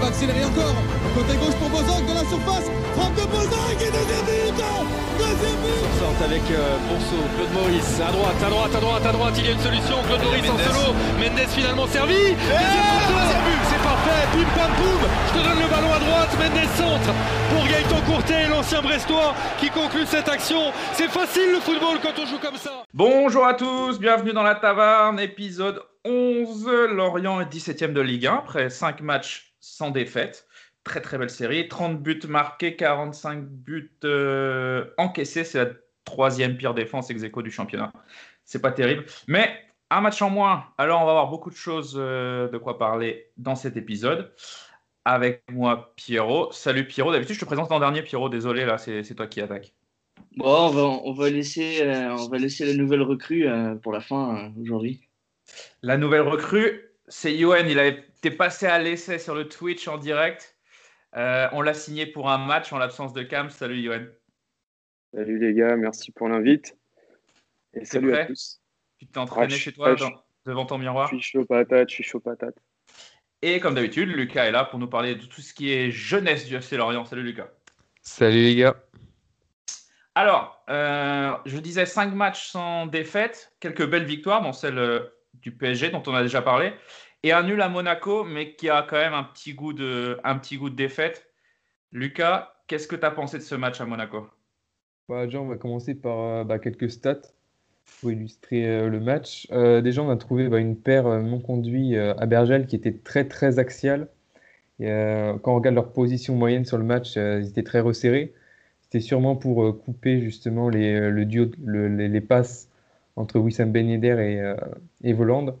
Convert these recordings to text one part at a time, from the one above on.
Va accélérer encore. Côté gauche pour Bozok de la surface. Frappe de Bozok et deuxième but Deuxième but. Sorte avec euh, Bonso, Claude Maurice, à droite, à droite, à droite, à droite, il y a une solution, Claude Maurice en solo, Mendes finalement servi, deuxième but, c'est parfait, bim pam poum, je te donne le ballon à droite, Mendes centre pour Gaëtan Courtet, l'ancien Brestois qui conclut cette action, c'est facile le football quand on joue comme ça. Bonjour à tous, bienvenue dans la Taverne, épisode 11, Lorient est 17ème de Ligue 1 après 5 matchs sans défaite. Très très belle série, 30 buts marqués, 45 buts euh, encaissés, c'est la troisième pire défense ex du championnat. C'est pas terrible, mais un match en moins. Alors on va avoir beaucoup de choses euh, de quoi parler dans cet épisode. Avec moi Pierrot. Salut Pierrot. D'habitude je te présente l'an dernier Pierrot. Désolé là, c'est toi qui attaque. Bon, on va, on va laisser, euh, on va laisser la nouvelle recrue pour la fin aujourd'hui. La nouvelle recrue, c'est Yoann. Il a été passé à l'essai sur le Twitch en direct. Euh, on l'a signé pour un match en l'absence de Cam. Salut Yoann. Salut les gars, merci pour l'invite. Et salut à tous. Tu t'es entraîné chez toi devant ton miroir? Je suis chaud patate, je suis chaud patate. Et comme d'habitude, Lucas est là pour nous parler de tout ce qui est jeunesse du FC Lorient. Salut Lucas. Salut les gars. Alors, euh, je disais 5 matchs sans défaite, quelques belles victoires, dont celle euh, du PSG dont on a déjà parlé et un nul à Monaco, mais qui a quand même un petit goût de, un petit goût de défaite. Lucas, qu'est-ce que tu as pensé de ce match à Monaco? Bah, Déjà, on va commencer par euh, bah, quelques stats pour illustrer euh, le match. Euh, déjà, on a trouvé bah, une paire non conduite à Bergel qui était très très axiale. quand on regarde leur position moyenne sur le match, ils étaient très resserrés. C'était sûrement pour couper justement les, le duo, les, passes entre Wissam Ben Yedder et, et Voland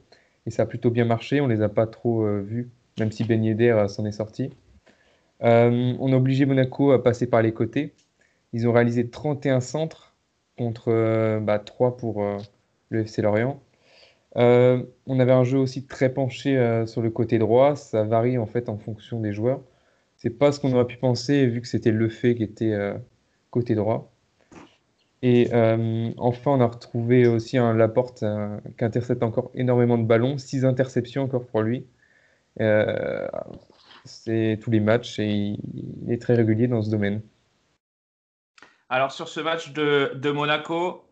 et ça a plutôt bien marché. On les a pas trop euh, vus, même si Ben Yedder euh, s'en est sorti. Euh, on a obligé Monaco à passer par les côtés. Ils ont réalisé 31 centres contre bah, 3 pour le FC Lorient. on avait un jeu aussi très penché sur le côté droit. Ça varie en fait en fonction des joueurs. C'est pas ce qu'on aurait pu penser vu que c'était le fait qui était côté droit. Et euh, enfin, on a retrouvé aussi un Laporte euh, qui intercepte encore énormément de ballons, six interceptions encore pour lui. Euh, c'est tous les matchs et il est très régulier dans ce domaine. Alors sur ce match de, de Monaco,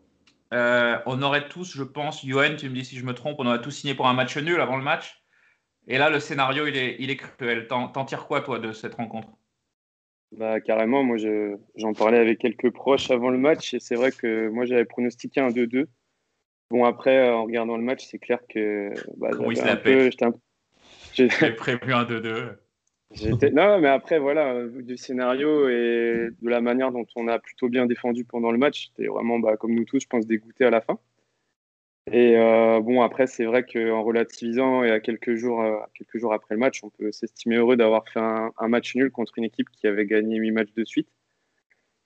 on aurait tous, je pense, Johan, tu me dis si je me trompe, on aurait tous signé pour un match nul avant le match. Et là, le scénario, il est, il est cruel. T'en tires quoi, toi, de cette rencontre? Bah, carrément, moi j'en parlais avec quelques proches avant le match et c'est vrai que moi j'avais pronostiqué un 2-2. Bon, après, euh, en regardant le match, c'est clair que. Bah, oui, un peu, J'ai prévu un 2-2. Non, mais après, voilà, vu du scénario et de la manière dont on a plutôt bien défendu pendant le match, c'était vraiment, bah, comme nous tous, je pense, dégoûté à la fin. Et euh, bon, après, c'est vrai qu'en relativisant et à quelques jours, euh, quelques jours après le match, on peut s'estimer heureux d'avoir fait un, match nul contre une équipe qui avait gagné huit matchs de suite.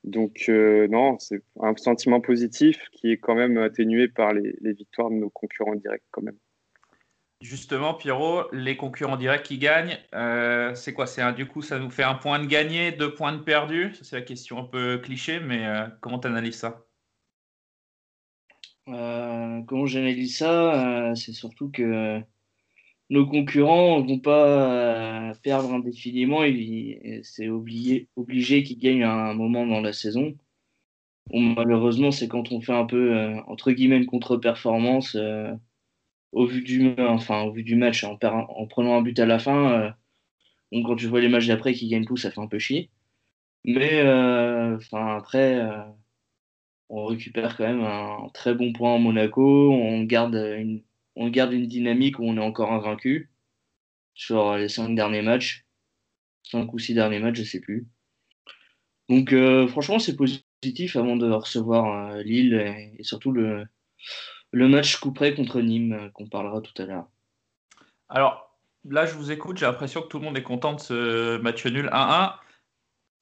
Donc, euh, non, c'est un sentiment positif qui est quand même atténué par les, victoires de nos concurrents directs, quand même. Justement, Pierrot, les concurrents directs qui gagnent, c'est quoi? C'est Du coup, ça nous fait un point de gagné, deux points de perdu? C'est la question un peu cliché, mais comment tu analyses ça? Comment j'analyse ça euh, C'est surtout que nos concurrents vont pas euh, perdre indéfiniment. C'est obligé, qu'ils gagnent un moment dans la saison. malheureusement, c'est quand on fait un peu, euh, entre guillemets, une contre-performance euh, au, vu du, match, en, en prenant un but à la fin. quand tu vois les matchs d'après qui gagnent tout, ça fait un peu chier. Mais après, on récupère quand même un très bon point en Monaco. On garde une dynamique où on est encore invaincu sur les cinq derniers matchs. Cinq ou six derniers matchs, je sais plus. Donc euh, franchement, c'est positif avant de recevoir euh, Lille et, surtout le, match couperet contre Nîmes euh, qu'on parlera tout à l'heure. Alors là, je vous écoute, j'ai l'impression que tout le monde est content de ce match nul 1-1.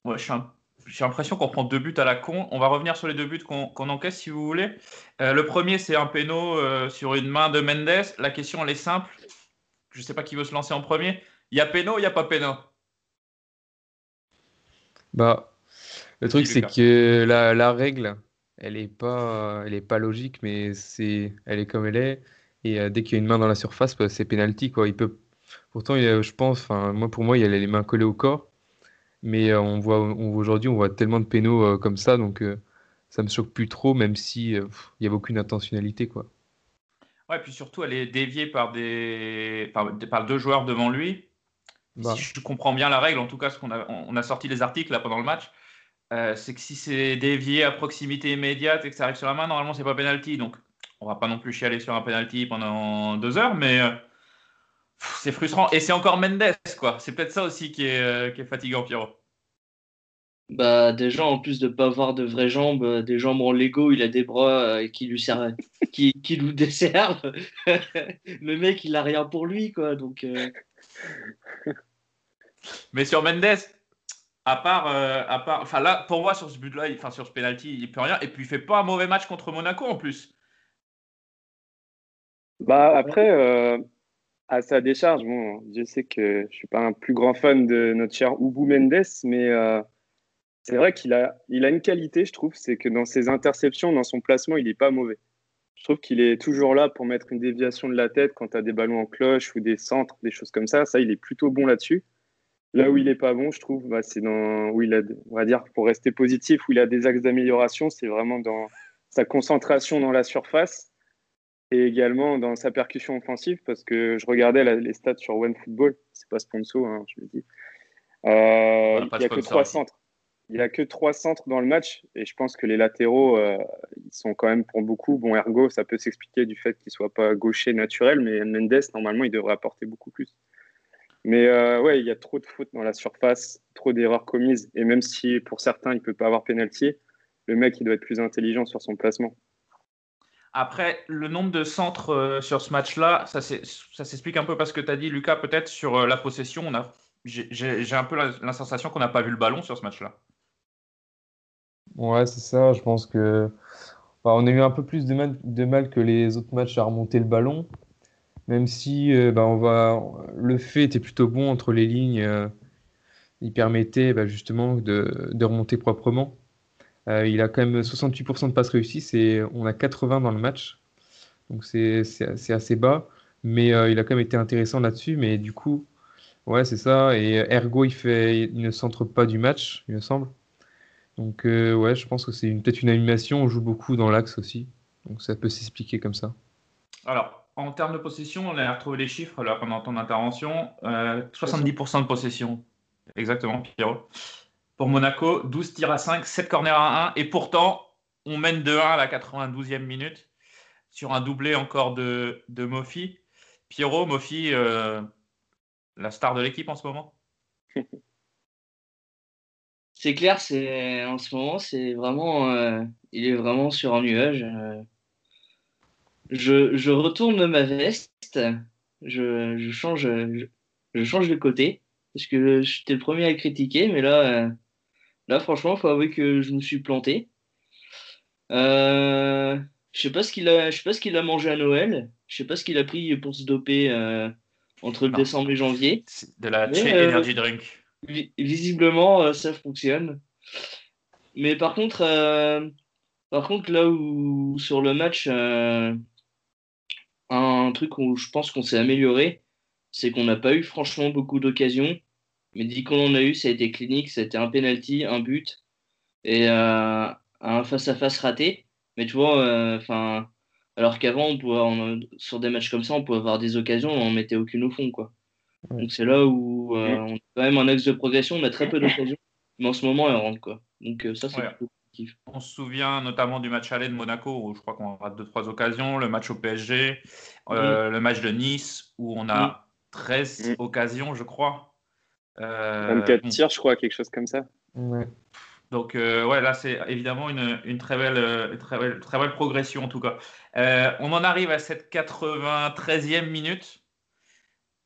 Ouais, je suis un j'ai l'impression qu'on prend deux buts à la con. On va revenir sur les deux buts qu'on encaisse si vous voulez. Euh, le premier, c'est un péno euh, sur une main de Mendes. La question, elle est simple. Je ne sais pas qui veut se lancer en premier. Il y a péno ou il n'y a pas péno? Bah, le truc, c'est que la, la, règle, elle n'est pas, elle est pas logique, mais c'est, elle est comme elle est. Et euh, dès qu'il y a une main dans la surface, bah, c'est pénalty. Quoi. Il peut... Pourtant, il je pense, moi, pour moi, il y a les mains collées au corps. Mais euh, on voit, aujourd'hui, on voit tellement de pénaux euh, comme ça, donc euh, ça me choque plus trop, même si il n'y avait aucune intentionnalité, quoi. Ouais, puis surtout, elle est déviée par des par, deux joueurs devant lui. Bah. Si je comprends bien la règle, en tout cas, ce qu'on a, on a sorti les articles là pendant le match, c'est que si c'est dévié à proximité immédiate et que ça arrive sur la main, normalement, c'est pas penalty. Donc, on va pas non plus chialer sur un penalty pendant deux heures, mais c'est frustrant. Et c'est encore Mendes, quoi. C'est peut-être ça aussi qui est, euh, qui est fatigant, Pierrot. Bah, déjà, en plus de ne pas avoir de vraies jambes, euh, des jambes en Lego, il a des bras euh, qui lui servent, qui, qui nous desservent. le mec, il a rien pour lui, quoi. Donc. Mais sur Mendes, à part, à part, enfin là, pour moi, sur ce but-là, enfin sur ce penalty, il peut rien. Et puis, il fait pas un mauvais match contre Monaco en plus. Bah après, à sa décharge, bon, je sais que je suis pas un plus grand fan de notre cher Ubu Mendes, mais euh, c'est vrai qu'il a, il a une qualité, je trouve, c'est que dans ses interceptions, dans son placement, il n'est pas mauvais. Je trouve qu'il est toujours là pour mettre une déviation de la tête quand tu as des ballons en cloche ou des centres, des choses comme ça. Ça, il est plutôt bon là-dessus. Là où il n'est pas bon, je trouve, bah, c'est dans où il a, on va dire, pour rester positif, où il a des axes d'amélioration, c'est vraiment dans sa concentration dans la surface et également dans sa percussion offensive, parce que je regardais les stats sur OneFootball, c'est pas sponsor, hein, je le dis. Euh, il n'y a que trois centres. Il n'y a que trois centres dans le match, et je pense que les latéraux, euh, ils sont quand même pour beaucoup. Bon, ergo, ça peut s'expliquer du fait qu'il ne soit pas gaucher naturel, mais Mendes, normalement, il devrait apporter beaucoup plus. Mais euh, ouais, il y a trop de fautes dans la surface, trop d'erreurs commises, et même si pour certains, il ne peut pas avoir pénalty, le mec, il doit être plus intelligent sur son placement. Après, le nombre de centres euh, sur ce match-là, ça s'explique un peu parce que tu as dit, Lucas, peut-être sur euh, la possession. J'ai un peu la, sensation qu'on n'a pas vu le ballon sur ce match-là. Ouais, c'est ça. Je pense que on a eu un peu plus de mal, que les autres matchs à remonter le ballon. Même si euh, bah, on va... le fait était plutôt bon entre les lignes. il permettait bah, justement de remonter proprement. Euh, il a quand même 68% de passes réussies, on a 80% dans le match. Donc c'est assez bas, mais euh, il a quand même été intéressant là-dessus. Mais du coup, ouais, c'est ça. Et Ergo, il, fait, il ne centre pas du match, il me semble. Donc euh, ouais, je pense que c'est peut-être une animation. On joue beaucoup dans l'axe aussi. Donc ça peut s'expliquer comme ça. Alors, en termes de possession, on a retrouvé les chiffres là pendant ton intervention. 70% de possession. Exactement, Pierrot pour Monaco, 12 tirs à 5, 7 corners à 1. Et pourtant, on mène 2-1 à la 92e minute sur un doublé encore de, de Mofi. Pierrot, Mofi, euh, la star de l'équipe en ce moment C'est clair, c'est en ce moment, euh, il est vraiment sur un nuage. Euh. Je, retourne ma veste, je, change, je, change de côté parce que j'étais le premier à critiquer, mais là, Là, franchement, il faut avouer que je me suis planté. Euh, je sais pas ce qu'il a, je sais pas ce qu'il a mangé à Noël. Je sais pas ce qu'il a pris pour se doper euh, entre le décembre et janvier. De la euh, Energy Drink. visiblement, ça fonctionne. Mais par contre, par contre, là où sur le match, un truc où je pense qu'on s'est amélioré, c'est qu'on n'a pas eu franchement beaucoup d'occasions. Mais dès qu'on en a eu, ça a été clinique. C'était un penalty, un but et euh, un face-à-face raté. Mais tu vois, euh, enfin, alors qu'avant, on pouvait, sur des matchs comme ça, on pouvait avoir des occasions, on n'en mettait aucune au fond. Quoi. Donc c'est là où euh, on a quand même un axe de progression, on a très peu d'occasions, mais en ce moment, elle rentre. Quoi. Donc ça, c'est ouais. On se souvient notamment du match aller de Monaco où je crois qu'on rate deux trois occasions, le match au PSG, le match de Nice où on a 13 occasions, je crois. 24 tirs, je crois, quelque chose comme ça. Ouais. Donc, euh, ouais, là, c'est évidemment une, une, très belle, très, belle, très belle progression, en tout cas. Euh, on en arrive à cette 93e minute.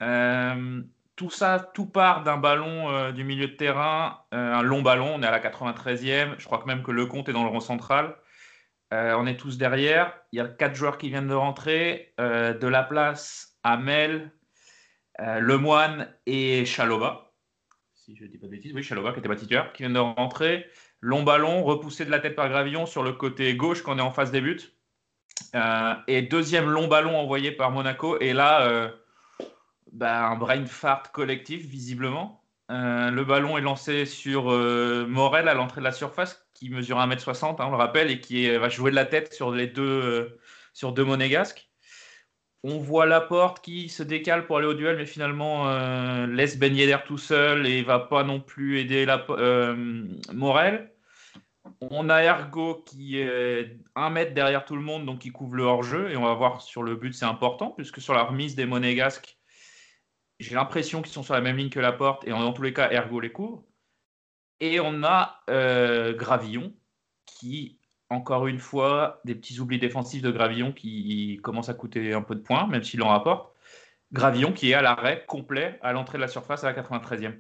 Euh, tout ça, tout part d'un ballon du milieu de terrain, un long ballon. On est à la 93e. Je crois que même que le compte est dans le rond central. on est tous derrière. Il y a quatre joueurs qui viennent de rentrer. de la place, Amel, Lemoine et Chalova si je ne dis pas de bêtises, oui, Chalova qui était pas titulaire, qui vient de rentrer. Long ballon, repoussé de la tête par Gravillon sur le côté gauche quand on est en face des buts. Euh, et deuxième long ballon envoyé par Monaco. Et là, euh, bah, un brain fart collectif, visiblement. Euh, le ballon est lancé sur Morel à l'entrée de la surface, qui mesure 1m60, hein, on le rappelle, et qui va jouer de la tête sur deux, sur deux monégasques. On voit Laporte qui se décale pour aller au duel, mais finalement euh, laisse Ben tout seul et va pas non plus aider la, euh, Morel. On a Ergo qui est un mètre derrière tout le monde, donc qui couvre le hors-jeu. Et on va voir sur le but, c'est important, puisque sur la remise des Monégasques, j'ai l'impression qu'ils sont sur la même ligne que Laporte, et dans tous les cas, Ergo les couvre. Et on a euh, Gravillon qui encore une fois, des petits oublis défensifs de Gravillon qui commencent à coûter un peu de points, même s'il en rapporte. Gravillon qui est à l'arrêt complet à l'entrée de la surface à la 93e.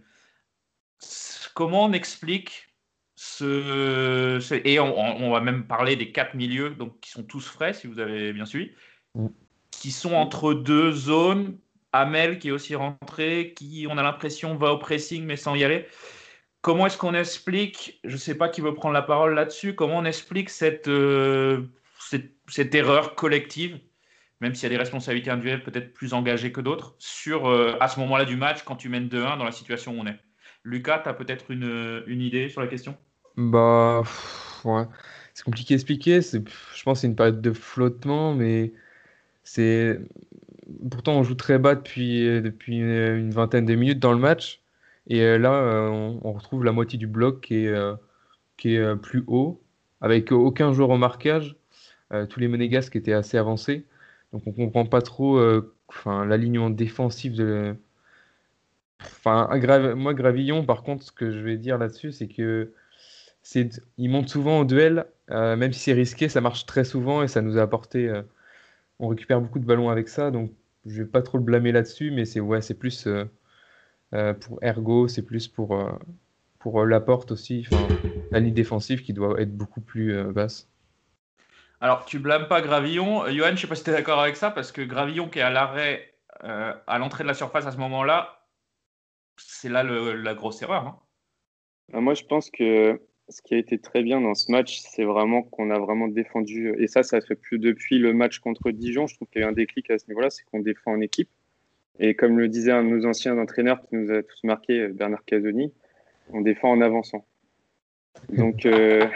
Comment on explique ce. Et on, va même parler des quatre milieux, donc qui sont tous frais, si vous avez bien suivi, mm. qui sont entre deux zones. Amel qui est aussi rentré, qui, on a l'impression, va au pressing mais sans y aller. Comment est-ce qu'on explique, je ne sais pas qui veut prendre la parole là-dessus, comment on explique cette, euh, cette, erreur collective, même s'il y a des responsabilités individuelles peut-être plus engagées que d'autres, sur euh, à ce moment-là du match, quand tu mènes 2-1 dans la situation où on est? Lucas, tu as peut-être une, une, idée sur la question? Bah. C'est compliqué à expliquer. Je pense que c'est une période de flottement, mais c'est. Pourtant, on joue très bas depuis, depuis une vingtaine de minutes dans le match. Et euh, là, euh, on, retrouve la moitié du bloc qui est, euh, qui est plus haut, avec aucun joueur au marquage. tous les monégasques étaient assez avancés. Donc on comprend pas trop l'alignement défensif de. Enfin, moi, Gravillon, par contre, ce que je vais dire là-dessus, c'est que c'est, il monte souvent au duel, même si c'est risqué, ça marche très souvent et ça nous a apporté. on récupère beaucoup de ballons avec ça, donc je vais pas trop le blâmer là-dessus, mais c'est ouais, c'est plus pour Ergo, c'est plus pour, euh, pour euh, Laporte aussi, la ligne défensive qui doit être beaucoup plus basse. Alors, tu blâmes pas Gravillon. Johan, je ne sais pas si tu es d'accord avec ça, parce que Gravillon qui est à l'arrêt à l'entrée de la surface à ce moment-là, c'est là la grosse erreur. Hein. Ah, moi, je pense que ce qui a été très bien dans ce match, c'est vraiment qu'on a vraiment défendu. Et ça, ça fait plus depuis le match contre Dijon. Je trouve qu'il y a eu un déclic à ce niveau-là, c'est qu'on défend en équipe. Et comme le disait un de nos anciens entraîneurs qui nous a tous marqué, Bernard Casoni, on défend en avançant. Donc, euh,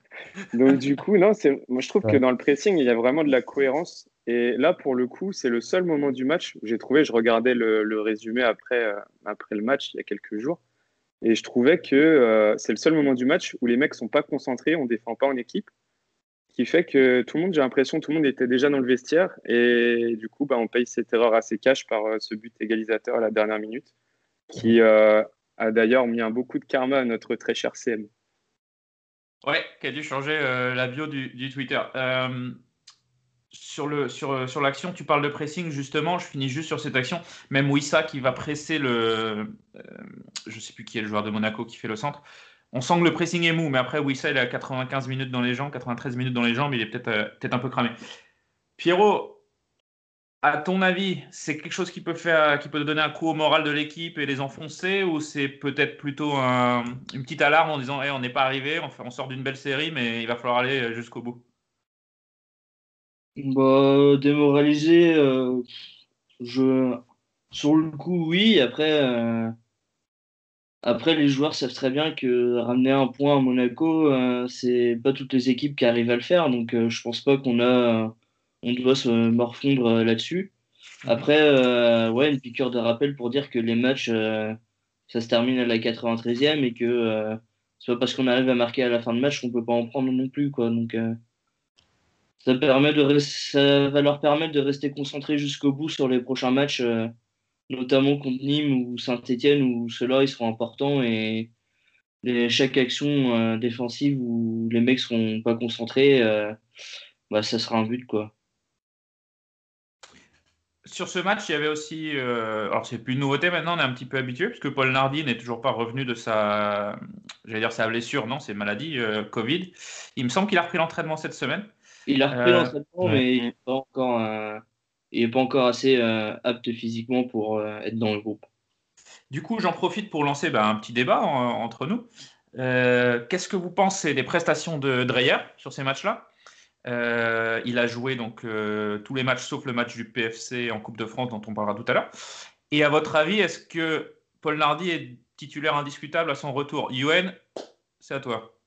donc du coup, non, moi je trouve que dans le pressing, il y a vraiment de la cohérence. Et là, pour le coup, c'est le seul moment du match où j'ai trouvé, je regardais le, résumé après, euh, après le match il y a quelques jours, et je trouvais que euh, c'est le seul moment du match où les mecs sont pas concentrés, on défend pas en équipe qui fait que tout le monde, j'ai l'impression, tout le monde était déjà dans le vestiaire et du coup, bah, on paye cette erreur assez cash par euh, ce but égalisateur à la dernière minute, qui euh, a d'ailleurs mis un beaucoup de karma à notre très cher CM. Ouais, qui a dû changer euh, la bio du, Twitter. sur sur, l'action, tu parles de pressing justement. Je finis juste sur cette action. Même Wissa qui va presser le, je sais plus qui est le joueur de Monaco qui fait le centre on sent que le pressing est mou, mais après, Wissa, il a 95 minutes dans les jambes, 93 minutes dans les jambes, il est peut-être euh, peut un peu cramé. Pierrot, à ton avis, c'est quelque chose qui peut, faire, qui peut donner un coup au moral de l'équipe et les enfoncer, ou c'est peut-être plutôt une petite alarme en disant on n'est pas arrivé, on, sort d'une belle série, mais il va falloir aller jusqu'au bout? Bah, Démoraliser, euh, je Sur le coup, oui. Après, euh, après, les joueurs savent très bien que ramener un point à Monaco, euh, c'est pas toutes les équipes qui arrivent à le faire. Donc, euh, je pense pas qu'on a, on doit se morfondre euh, là-dessus. Après, euh, ouais, une piqûre de rappel pour dire que les matchs, euh, ça se termine à la 93e et que euh, c'est pas parce qu'on arrive à marquer à la fin de match qu'on peut pas en prendre non plus, quoi. Donc, euh, ça permet de, ça va leur permettre de rester concentrés jusqu'au bout sur les prochains matchs. Notamment contre Nîmes ou Saint-Etienne, où ceux-là, ils seront importants et les- chaque action euh, défensive où les mecs seront pas concentrés, euh, bah, ça sera un but, quoi. Sur ce match, il y avait aussi, euh, alors c'est plus une nouveauté maintenant, on est un petit peu habitué, puisque Paul Nardi n'est toujours pas revenu de sa, j'allais dire sa blessure, non, c'est maladie, euh, Covid. Il me semble qu'il a repris l'entraînement cette semaine. Il a repris Euh, l'entraînement, ouais. mais il n'est pas encore, euh, il est pas encore assez euh, apte physiquement pour euh, être dans le groupe. Du coup, j'en profite pour lancer bah, un petit débat en- entre nous. Euh, Qu'est-ce que vous pensez des prestations de Dreyer sur ces matchs-là? Euh, Il a joué donc euh, tous les matchs sauf le match du PFC en Coupe de France dont on parlera tout à l'heure. Et à votre avis, est-ce que Paul Nardi est titulaire indiscutable à son retour? Yuen, c'est à toi.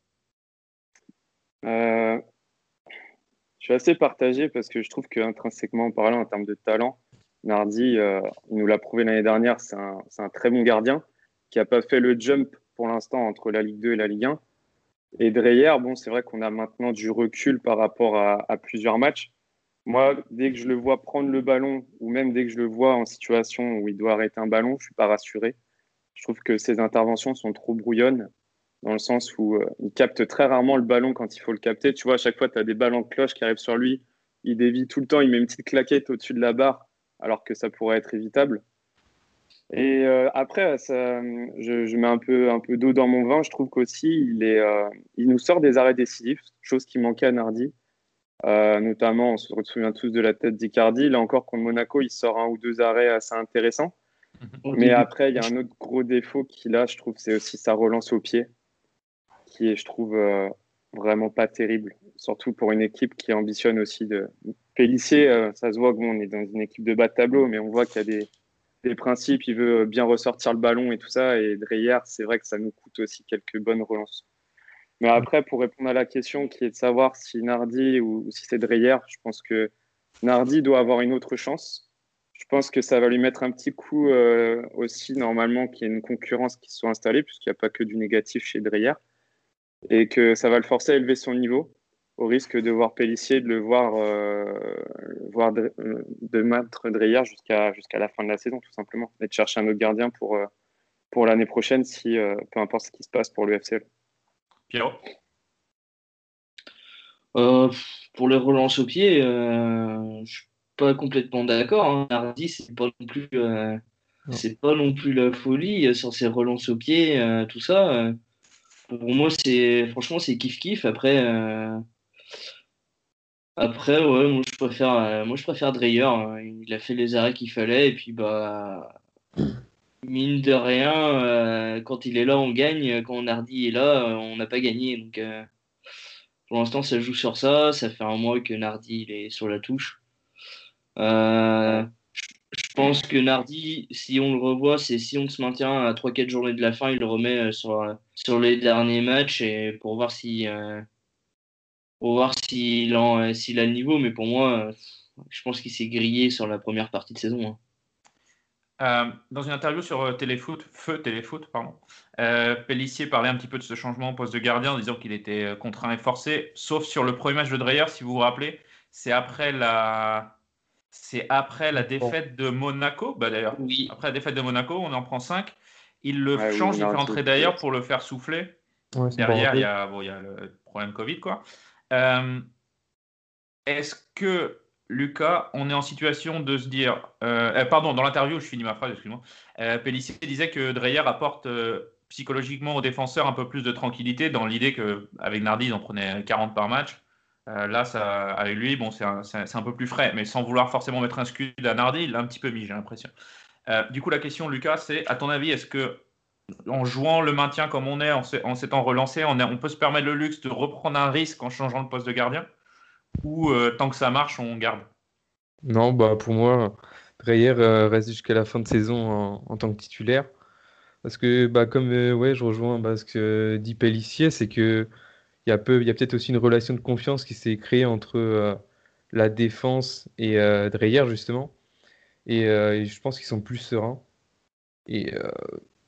Je suis assez partagé parce que je trouve qu'intrinsèquement parlant, en termes de talent, Nardi, euh, nous l'a prouvé l'année dernière, c'est un, très bon gardien qui n'a pas fait le jump pour l'instant entre la Ligue 2 et la Ligue 1. Et Dreyer, bon, c'est vrai qu'on a maintenant du recul par rapport à, à plusieurs matchs. Moi, dès que je le vois prendre le ballon, ou même dès que je le vois en situation où il doit arrêter un ballon, je suis pas rassuré. Je trouve que ses interventions sont trop brouillonnes, dans le sens où euh, il capte très rarement le ballon quand il faut le capter. Tu vois, à chaque fois, tu as des ballons de cloche qui arrivent sur lui. Il dévie tout le temps, il met une petite claquette au-dessus de la barre, alors que ça pourrait être évitable. Et euh, après, ça, je, je mets un peu, un peu d'eau dans mon vin. Je trouve qu'aussi, il, est, euh, il nous sort des arrêts décisifs, chose qui manquait à Nardi. Euh, notamment, on se souvient tous de la tête d'Icardi. Là encore, contre Monaco, il sort un ou deux arrêts assez intéressants. Mais après, il y a un autre gros défaut qu'il a, je trouve, c'est aussi sa relance au pied, qui est, je trouve, euh, vraiment pas terrible. Surtout pour une équipe qui ambitionne aussi de. Pélissier, euh, ça se voit que bon, on est dans une équipe de bas de tableau, mais on voit qu'il y a des, des principes, il veut bien ressortir le ballon et tout ça. Et Dreyer, c'est vrai que ça nous coûte aussi quelques bonnes relances. Mais après, pour répondre à la question qui est de savoir si Nardi ou, ou si c'est Dreyer, je pense que Nardi doit avoir une autre chance. Je pense que ça va lui mettre un petit coup euh, aussi, normalement, qu'il y ait une concurrence qui soit installée, puisqu'il n'y a pas que du négatif chez Dreyer. Et que ça va le forcer à élever son niveau, au risque de voir Pellissier, de le voir, euh, voir de, de mettre Dreyer jusqu'à jusqu'à la fin de la saison, tout simplement. Et de chercher un autre gardien pour, euh, pour l'année prochaine, si, euh, peu importe ce qui se passe pour le FCL. Pierrot? Euh, pour les relances au pied, euh, je suis pas complètement d'accord. Hein. Nardi, c'est pas non plus, euh, c'est pas non plus la folie euh, sur ses relances au pied, euh, tout ça. Pour moi, c'est franchement, c'est kiff kiff. Après, euh, après, ouais, moi je préfère, euh, moi je préfère Dreyer. hein. Il a fait les arrêts qu'il fallait et puis bah. Mine de rien, euh, quand il est là, on gagne. Quand Nardi est là, on n'a pas gagné. Donc, pour l'instant, ça joue sur ça. Ça fait un mois que Nardi il est sur la touche. Euh, je pense que Nardi, si on le revoit, c'est si on se maintient à 3-4 journées de la fin, il le remet euh, sur, euh, sur les derniers matchs et pour voir si euh, pour voir s'il euh, s'il a le niveau. Mais pour moi, je pense qu'il s'est grillé sur la première partie de saison. hein. Dans une interview sur Téléfoot, Feu Téléfoot, pardon, Pellissier parlait un petit peu de ce changement au poste de gardien en disant qu'il était contraint et forcé, sauf sur le premier match de Dreyer, si vous vous rappelez, c'est après la, c'est après la défaite de Monaco, bah d'ailleurs, Oui. après la défaite de Monaco, on en prend 5. Il le Ouais, oui, change, il fait Nardi, rentrer d'ailleurs pour le faire souffler. Ouais, Derrière, il y, a, bon, il y a le problème Covid, quoi. Euh, Est-ce que, Lucas, on est en situation de se dire. euh, euh, pardon, dans l'interview, je finis ma phrase, excuse-moi. Euh, Pellissier disait que Dreyer apporte euh, psychologiquement aux défenseurs un peu plus de tranquillité dans l'idée qu'avec Nardi, ils en prenaient 40 par match. Euh, là, ça, avec lui, bon, c'est un, peu plus frais, mais sans vouloir forcément mettre un scud à Nardi, il l'a un petit peu mis, j'ai l'impression. Euh, du coup, la question, Lucas, c'est à ton avis, est-ce que en jouant le maintien comme on est, en s'é- en s'étant relancé, on, peut se permettre le luxe de reprendre un risque en changeant le poste de gardien? Ou euh, tant que ça marche, on garde? Non, bah pour moi, Dreyer reste jusqu'à la fin de saison en, tant que titulaire. Parce que, bah, comme ouais, je rejoins bah, ce que dit Pellissier, c'est que il y a, peut-être aussi une relation de confiance qui s'est créée entre euh, la défense et euh, Dreyer, justement. Et, et je pense qu'ils sont plus sereins. Et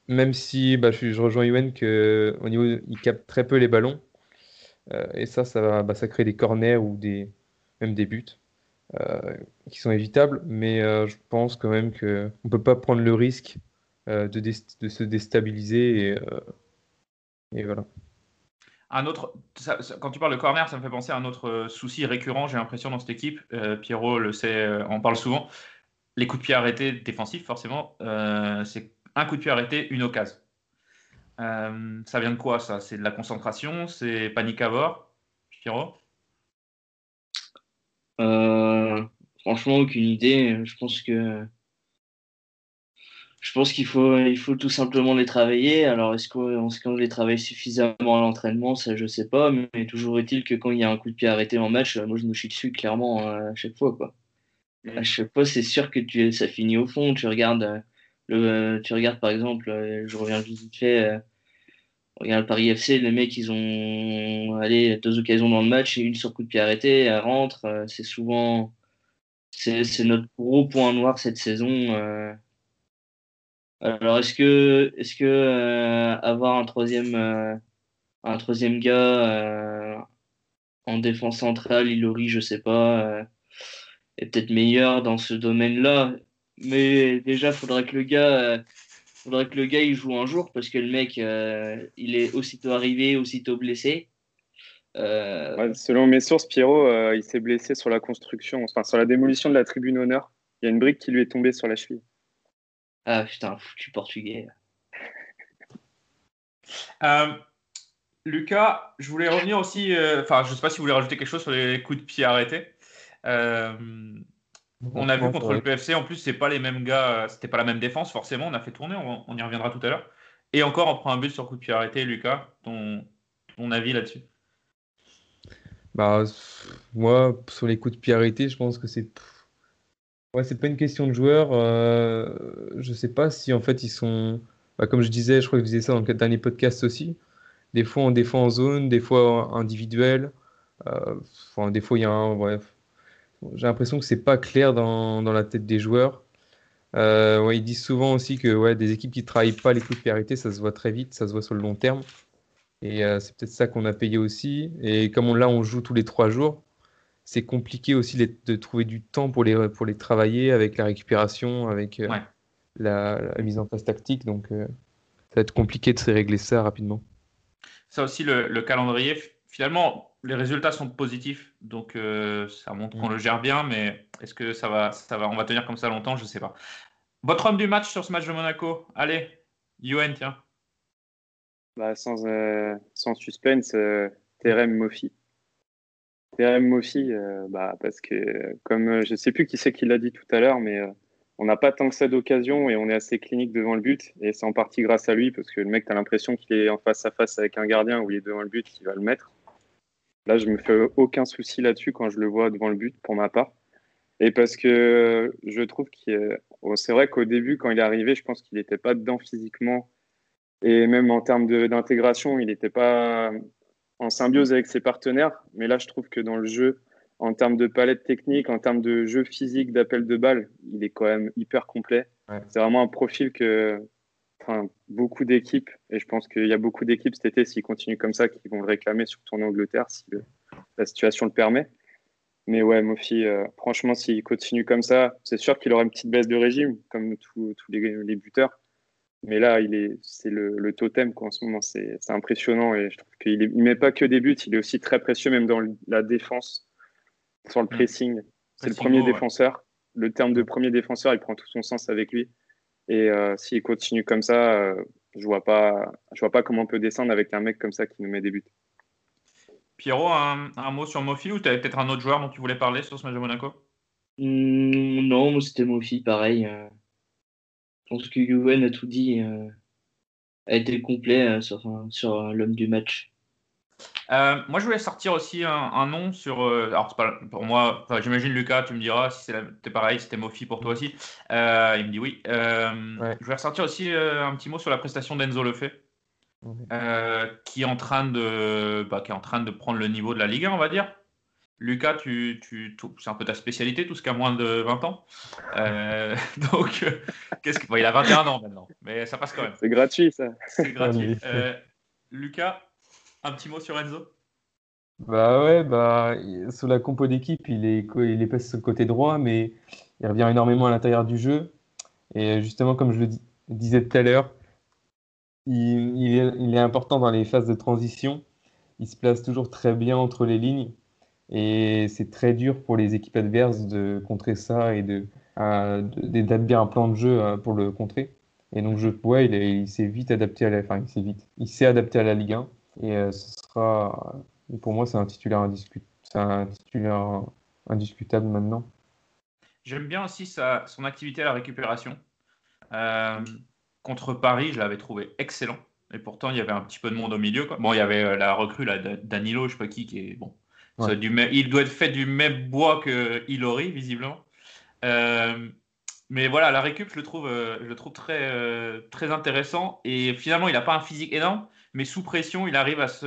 même si bah, je, rejoins Yuen qu'au niveau, il capte très peu les ballons. et ça, ça, bah, ça crée des corners ou des, même des buts. Euh, qui sont évitables, mais euh, je pense quand même qu'on ne peut pas prendre le risque euh, de, se déstabiliser et voilà. Un autre, quand tu parles de corner, ça me fait penser à un autre souci récurrent, j'ai l'impression, dans cette équipe. Euh, Pierrot le sait, on parle souvent. Les coups de pied arrêtés défensifs, forcément, euh, c'est un coup de pied arrêté, une occasion. Euh, ça vient de quoi, ça? C'est de la concentration C'est panique à bord? Pierrot? Euh, franchement, aucune idée. Je pense que je pense qu'il faut, il faut tout simplement les travailler. Alors, est-ce qu'on qu les travaille suffisamment à l'entraînement? Ça, je sais pas. Mais toujours est-il que quand il y a un coup de pied arrêté en match, moi, je me chie dessus clairement à chaque fois. Quoi. À chaque fois, c'est sûr que tu, ça finit au fond. Tu regardes, le, tu regardes par exemple, je reviens vite fait, Regarde Paris FC, les mecs, ils ont allé deux occasions dans le match et une sur coup de pied arrêté, elle rentre. Euh, c'est souvent. C'est notre gros point noir cette saison. Euh. Alors, est-ce que, est -ce que euh, avoir un troisième, gars en défense centrale, Ilori, je sais pas, est peut-être meilleur dans ce domaine-là Mais déjà, faudrait que le gars faudrait que le gars il joue un jour parce que le mec euh, il est aussitôt arrivé, aussitôt blessé. Euh... Selon mes sources, Pierrot, euh, il s'est blessé sur la construction, enfin sur la démolition de la tribune honneur. Il y a une brique qui lui est tombée sur la cheville. Ah putain, foutu portugais. Euh, Lucas, je voulais revenir aussi, enfin je sais pas si vous voulez rajouter quelque chose sur les coups de pied arrêtés. On a vu contre le PFC, en plus, c'est pas les mêmes gars, c'était pas la même défense, forcément. On a fait tourner, on, y reviendra tout à l'heure. Et encore, on prend un but sur coup de pied arrêté. Lucas, ton, ton avis là-dessus? Bah, moi, sur les coups de pied arrêtés, je pense que c'est. Ouais, c'est pas une question de joueurs. Euh... Je sais pas si en fait ils sont. Bah, comme je disais, je crois que je disais ça dans le dernier podcast aussi. Des fois, on défend en zone, des fois individuel. Euh... Enfin, des fois, il y a un. Bref j'ai l'impression que c'est pas clair dans, dans, la tête des joueurs. Euh, ils disent souvent aussi que ouais, des équipes qui travaillent pas les coups de priorité, ça se voit très vite, ça se voit sur le long terme. Et euh, c'est peut-être ça qu'on a payé aussi. Et comme on, là, on joue tous les trois jours, c'est compliqué aussi les, de trouver du temps pour les, pour les travailler avec la récupération, avec euh, ouais. la, la, mise en place tactique. Donc, euh, ça va être compliqué de se régler ça rapidement. Ça aussi, le, le calendrier, finalement, les résultats sont positifs, donc euh, ça montre qu'on le gère bien, mais est-ce que ça va, ça va, on va tenir comme ça longtemps? Je ne sais pas. Votre homme du match sur ce match de Monaco? Allez, Yuen, tiens. Bah, sans, euh, sans suspense, euh, Terem Mofi. Terem Mofi, euh, bah, parce que, comme je ne sais plus qui c'est qui l'a dit tout à l'heure, mais on n'a pas tant que ça d'occasion et on est assez clinique devant le but. Et c'est en partie grâce à lui, parce que le mec, tu as l'impression qu'il est en face à face avec un gardien ou il est devant le but, il va le mettre. Là, je me fais aucun souci là-dessus quand je le vois devant le but, pour ma part. Et parce que je trouve que c'est vrai qu'au début, quand il est arrivé, je pense qu'il n'était pas dedans physiquement. Et même en termes d'intégration, il n'était pas en symbiose avec ses partenaires. Mais là, je trouve que dans le jeu, en termes de palette technique, en termes de jeu physique, d'appel de balle, il est quand même hyper complet. Ouais. C'est vraiment un profil que enfin, beaucoup d'équipes, et je pense qu'il y a beaucoup d'équipes cet été, s'ils continuent comme ça, qui vont le réclamer, surtout en Angleterre, si le, la situation le permet. Mais ouais, Mofi, euh, franchement, s'il continue comme ça, c'est sûr qu'il aura une petite baisse de régime, comme tous les, les, buteurs. Mais là, il est, c'est le, le, totem quoi, en ce moment. C'est, c'est impressionnant et je trouve qu'il ne met pas que des buts, il est aussi très précieux, même dans la défense, sur le mmh. pressing. Mmh. C'est le premier ouais. défenseur. Le terme de premier défenseur, il prend tout son sens avec lui. Et euh, s'il continue comme ça, euh, je vois pas, je vois pas comment on peut descendre avec un mec comme ça qui nous met des buts. Pierrot, un, un mot sur Mofi ou tu avais peut-être un autre joueur dont tu voulais parler sur ce match de Monaco? Mmh, Non, c'était Mofi, pareil. Euh, je pense que Juven a tout dit, euh, a été complet euh, sur, sur l'homme du match. Euh, moi, je voulais sortir aussi un, nom sur. Euh, alors, pas, pour moi, j'imagine Lucas, tu me diras si c'est pareil, c'était Mofi pour toi aussi. Euh, il me dit oui. Je voulais ressortir aussi un petit mot sur la prestation d'Enzo Lefebvre, qui, est en train de, bah, qui est en train de prendre le niveau de la Ligue 1, on va dire. Lucas, tu, tu, c'est un peu ta spécialité, tout ce qui a moins de 20 ans. donc, qu'est-ce que... il a 21 ans maintenant, mais ça passe quand même. C'est gratuit, ça. C'est gratuit. Lucas, un petit mot sur Enzo? Bah ouais, bah, sur la compo d'équipe, il est, il est pas sur le côté droit, mais il revient énormément à l'intérieur du jeu. Et justement, comme je le disais tout à l'heure, il, est, important dans les phases de transition. Il se place toujours très bien entre les lignes. Et c'est très dur pour les équipes adverses de contrer ça et de, d'établir un plan de jeu euh, pour le contrer. Et donc, je, il, s'est vite adapté à la, enfin, il vite, il s'est adapté à la Ligue 1. Et euh, ce sera, pour moi, c'est un titulaire, indiscutable maintenant. J'aime bien aussi sa, son activité à la récupération. Euh, contre Paris, je l'avais trouvé excellent. Et pourtant, il y avait un petit peu de monde au milieu. Quoi. Bon, il y avait la recrue, là, Danilo, je sais pas qui, qui est bon. Il doit être fait du même bois que Ilori, visiblement. mais voilà, la récup, je le trouve, le trouve très, intéressant. Et finalement, il n'a pas un physique énorme, mais sous pression, il arrive à, se,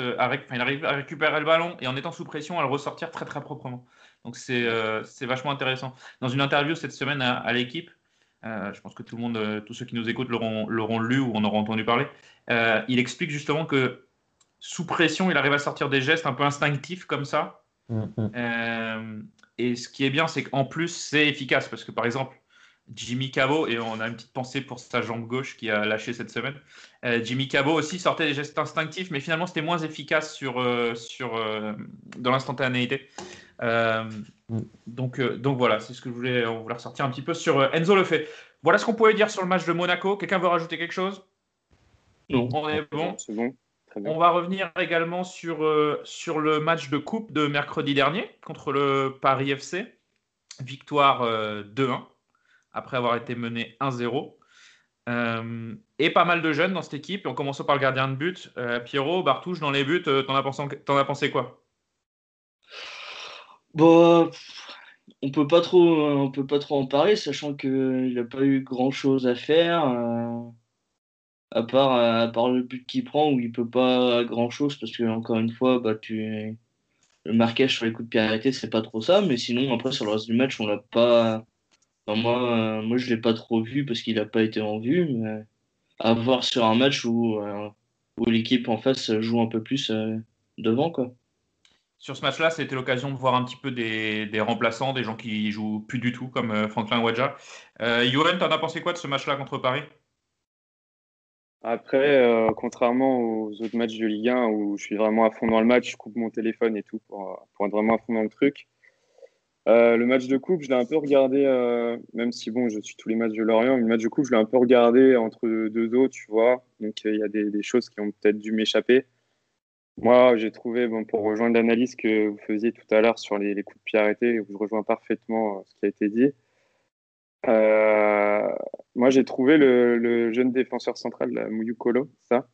récupérer le ballon et en étant sous pression, à le ressortir très très proprement. Donc c'est euh, vachement intéressant. Dans une interview cette semaine à, l'équipe, euh, je pense que tout le monde, euh, tous ceux qui nous écoutent l'auront lu ou en auront entendu parler, il explique justement que sous pression, il arrive à sortir des gestes un peu instinctifs comme ça. Mm, mm. et ce qui est bien, c'est qu'en plus, c'est efficace parce que par exemple, Jimmy Cabo, et on a une petite pensée pour sa jambe gauche qui a lâché cette semaine. Euh, Jimmy Cabo aussi sortait des gestes instinctifs, mais finalement c'était moins efficace sur, euh, sur, euh, dans l'instantanéité. donc, donc voilà, c'est ce que je voulais, on voulait ressortir un petit peu sur Enzo le fait. Voilà ce qu'on pouvait dire sur le match de Monaco. Quelqu'un veut rajouter quelque chose? Non. On est bon? C'est bon. On va revenir également sur, sur le match de coupe de mercredi dernier contre le Paris FC. Victoire 2-1 après avoir été mené 1-0. Euh, et pas mal de jeunes dans cette équipe. en commençant par le gardien de but. Euh, Pierrot, Bartouche, dans les buts, euh, t'en as, pensé, as pensé quoi? Bon, on peut pas trop, on peut pas trop en parler, sachant qu'il n'a pas eu grand chose à faire, à part, à part le but qu'il prend où il peut pas grand chose parce que encore une fois, bah le marquage sur les coups de pied arrêtés, c'est pas trop ça, mais sinon après sur le reste du match, on l'a pas, moi, euh, moi, je l'ai pas trop vu parce qu'il n'a pas été en vue, mais à voir sur un match où, euh, l'équipe en face joue un peu plus euh, devant. Quoi. Sur ce match-là, c'était l'occasion de voir un petit peu des, des, remplaçants, des gens qui jouent plus du tout, comme Franklin Wadja. Euh, Yoann, t'en as pensé quoi de ce match-là contre Paris? Après, contrairement aux autres matchs de Ligue 1 où je suis vraiment à fond dans le match, je coupe mon téléphone et tout pour, pour être vraiment à fond dans le truc, euh, le match de coupe, je l'ai un peu regardé, euh, même si bon, je suis tous les matchs de Lorient, le match de coupe, je l'ai un peu regardé entre deux autres, tu vois. Donc euh, il y a des, choses qui ont peut-être dû m'échapper. Moi, j'ai trouvé, bon, pour rejoindre l'analyse que vous faisiez tout à l'heure sur les, coups de pied arrêtés, où je rejoins parfaitement ce qui a été dit. Moi, j'ai trouvé le, jeune défenseur central, Mouyukolo, ça.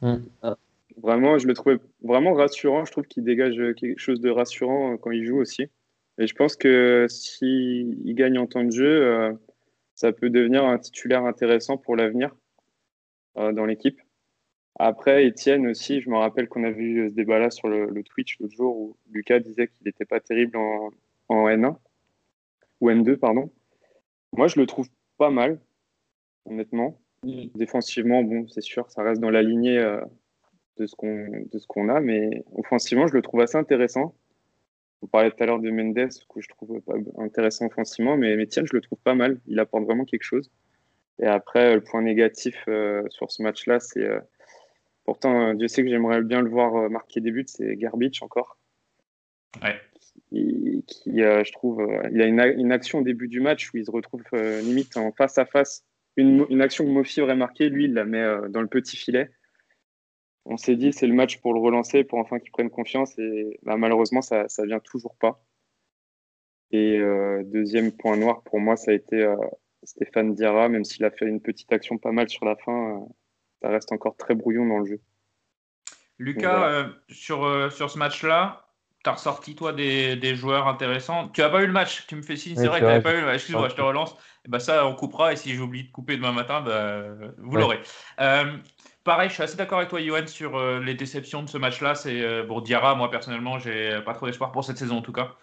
Mm. Vraiment, je le trouvais vraiment rassurant. Je trouve qu'il dégage quelque chose de rassurant quand il joue aussi. Et je pense que s'il gagne en temps de jeu, euh, ça peut devenir un titulaire intéressant pour l'avenir euh, dans l'équipe. Après, Étienne aussi, je me rappelle qu'on a vu ce débat-là sur le, Twitch l'autre jour où Lucas disait qu'il n'était pas terrible en, N1 ou N2, pardon. Moi, je le trouve pas mal, honnêtement. Mm. Défensivement, bon, c'est sûr, ça reste dans la lignée euh, de ce qu'on a, mais offensivement, je le trouve assez intéressant. On parlait tout à l'heure de Mendes, que je trouve pas intéressant offensivement, mais, tiens, je le trouve pas mal. Il apporte vraiment quelque chose. Et après, le point négatif euh, sur ce match-là, c'est. Euh, pourtant, Dieu sait que j'aimerais bien le voir marquer des buts, c'est Garbage encore. Ouais. Qui, je trouve, il a une, action au début du match où il se retrouve limite en face à face. Une, une action que Mofi aurait marqué, lui, il la met dans le petit filet on s'est dit c'est le match pour le relancer, pour enfin qu'il prenne confiance. Et bah, malheureusement, ça ne vient toujours pas. Et euh, deuxième point noir pour moi, ça a été euh, Stéphane Diarra, même s'il a fait une petite action pas mal sur la fin, euh, ça reste encore très brouillon dans le jeu. Lucas, Voilà. euh, sur, euh, sur ce match-là, tu as ressorti, toi, des, des joueurs intéressants. Tu n'as pas eu le match, tu me fais signe, c'est Oui, vrai que tu n'avais pas eu le match. Excuse-moi, je te relance. Et bah, ça, on coupera, et si j'ai oublié de couper demain matin, bah, vous Ouais. l'aurez. Euh, pareil, je suis assez d'accord avec toi, Yoann, sur euh, les déceptions de ce match-là. C'est euh, bon, Diarra, moi, personnellement, j'ai pas trop d'espoir pour cette saison, en tout cas.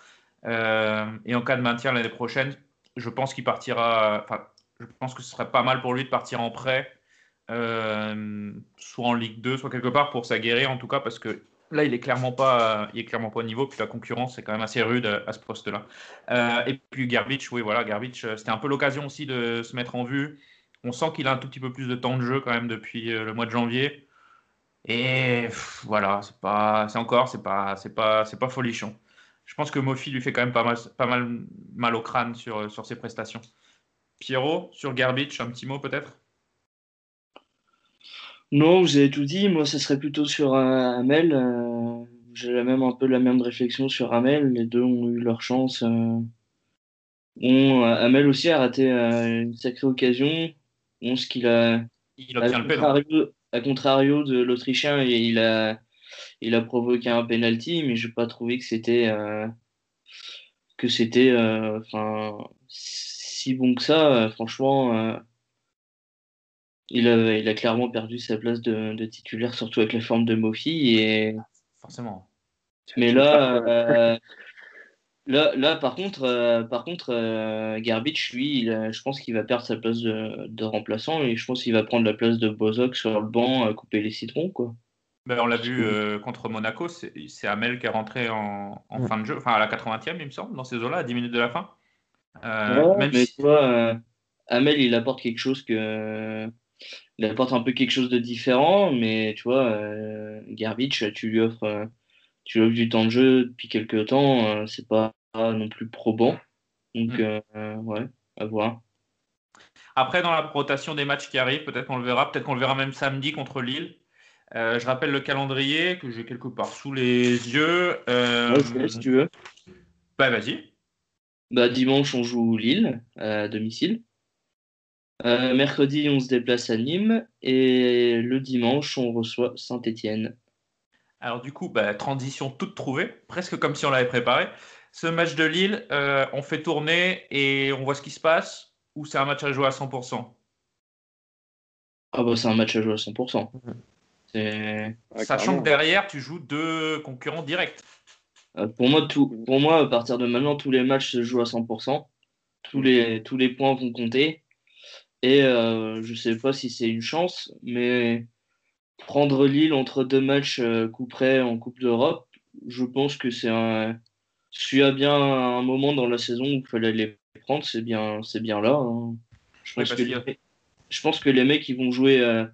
Euh, et en cas de maintien l'année prochaine, je pense qu'il partira. Enfin, je pense que ce serait pas mal pour lui de partir en prêt, soit en Ligue 2, soit quelque part pour s'aguerrir en tout cas, parce que là, il est clairement pas, il est clairement pas au niveau. Puis la concurrence est quand même assez rude à, ce poste-là. Euh, et puis Garbage, oui, voilà, Garbage, euh, c'était un peu l'occasion aussi de se mettre en vue. On sent qu'il a un tout petit peu plus de temps de jeu quand même depuis euh, le mois de janvier. Et voilà, c'est pas, c'est encore, c'est pas, c'est pas, c'est pas folichon. Je pense que Mofi lui fait quand même pas mal, pas mal, mal au crâne sur, sur ses prestations. Pierrot, sur Garbage, un petit mot peut-être? Non, vous avez tout dit. Moi, ce serait plutôt sur euh, Hamel. euh, J'ai la même, un peu la même réflexion sur Hamel. Les deux ont eu leur chance. euh. Hamel aussi a raté une sacrée occasion. Bon, ce qu'il a. Il obtient à le péno. contrario, à contrario de l'Autrichien, il a, il a provoqué un penalty, mais je n'ai pas trouvé que c'était que c'était enfin si bon que ça. franchement, il a, il a clairement perdu sa place de, de titulaire, surtout avec la forme de Mofi. Et... Forcément. Mais là, euh, là, là, par contre, euh, par contre euh, Garbage, lui, il a- je pense qu'il va perdre sa place de, de remplaçant et je pense qu'il va prendre la place de Bozok sur le banc, à couper les citrons, quoi. Ben, on l'a vu euh, contre Monaco, c'est Hamel qui est rentré en, en Ouais. fin de jeu, enfin à la 80e, il me semble, dans ces eaux-là, à 10 minutes de la fin. Euh, Ouais, même mais si- tu vois, euh, Hamel, il apporte quelque chose que. Il apporte un peu quelque chose de différent, mais tu vois, euh, Garbage, tu lui offres, euh, tu lui offres du temps de jeu depuis quelques temps, euh, c'est pas non plus probant. Donc, Mm. euh, ouais, à voir. Après, dans la rotation des matchs qui arrivent, peut-être qu'on le verra, peut-être qu'on le verra même samedi contre Lille. Je rappelle le calendrier que j'ai quelque part sous les yeux. Ouais, si tu veux. Bah vas-y. Bah, dimanche, on joue Lille à domicile. Euh, mercredi, on se déplace à Nîmes. Et le dimanche, on reçoit Saint-Étienne. Alors du coup, bah, transition toute trouvée, presque comme si on l'avait préparé. Ce match de Lille, euh, on fait tourner et on voit ce qui se passe, ou c'est un match à jouer à 100% Ah bah c'est un match à jouer à 100%. C'est... Sachant que derrière, tu joues deux concurrents directs. Euh, Pour moi, tout, pour moi, à partir de maintenant, tous les matchs se jouent à 100%. Tous les, tous les points vont compter. Et euh, je sais pas si c'est une chance, mais prendre Lille entre deux matchs euh, coup près en Coupe d'Europe, je pense que c'est un. S'il y a bien un moment dans la saison où il fallait les prendre, c'est bien, c'est bien là. hein. Je, pense que les, a- mecs- je pense que les mecs ils vont jouer. euh,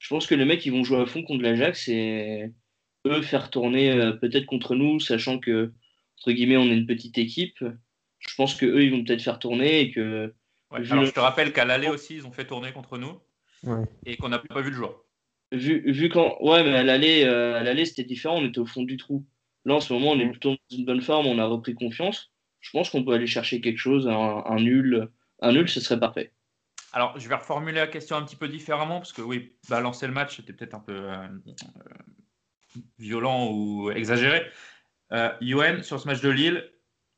je pense que les mecs ils vont jouer à fond contre l'Ajax et eux faire tourner peut-être contre nous, sachant que entre guillemets on est une petite équipe. Je pense que eux ils vont peut-être faire tourner et que Ouais, vu alors le- je te rappelle qu'à l'aller aussi, ils ont fait tourner contre nous Ouais. et qu'on n'a pas vu le joueur. Vu, vu quand. Ouais, mais à l'aller, euh, à l'aller, c'était différent, on était au fond du trou. Là, en ce moment, on est plutôt dans une bonne forme, on a repris confiance. Je pense qu'on peut aller chercher quelque chose, un, un nul. Un nul, ce serait parfait. Alors, je vais reformuler la question un petit peu différemment, parce que oui, balancer le match, c'était peut-être un peu euh, euh, violent ou exagéré. Euh, Yoann, sur ce match de Lille,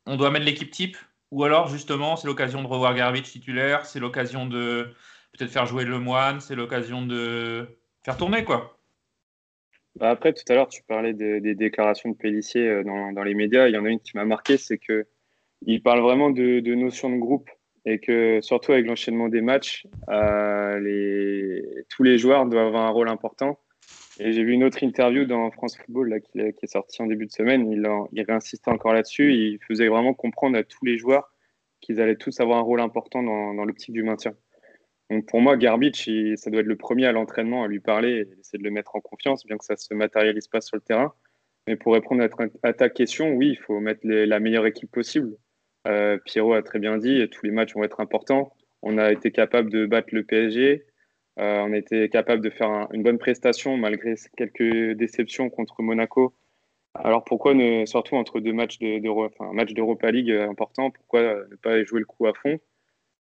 on doit mettre l'équipe type, ou alors justement, c'est l'occasion de revoir Garbage titulaire, c'est l'occasion de peut-être faire jouer Le Moine, c'est l'occasion de faire tourner, quoi. Bah après, tout à l'heure, tu parlais de- des déclarations de Pellissier euh, dans, les médias. Il y en a une qui m'a marqué, c'est que il parle vraiment de, notion de groupe et que surtout avec l'enchaînement des matchs, euh, tous les joueurs doivent avoir un rôle important. Et j'ai vu une autre interview dans France Football là, qui, est- sortie en début de semaine. Il, en- réinsistait encore là-dessus. Il faisait vraiment comprendre à tous les joueurs qu'ils allaient tous avoir un rôle important dans, dans l'optique du maintien. Donc pour moi, Garbage, il- ça doit être le premier à l'entraînement à lui parler et essayer de le mettre en confiance, bien que ça ne se matérialise pas sur le terrain. Mais pour répondre à, ta- question, oui, il faut mettre la meilleure équipe possible. Euh, Pierrot a très bien dit, tous les matchs vont être importants. On a été capable de battre le PSG. Euh, on été capable de faire un- une bonne prestation malgré quelques déceptions contre Monaco. Alors pourquoi ne, surtout entre deux matchs de, enfin, un match d'Europa League euh, important, pourquoi euh, ne pas jouer le coup à fond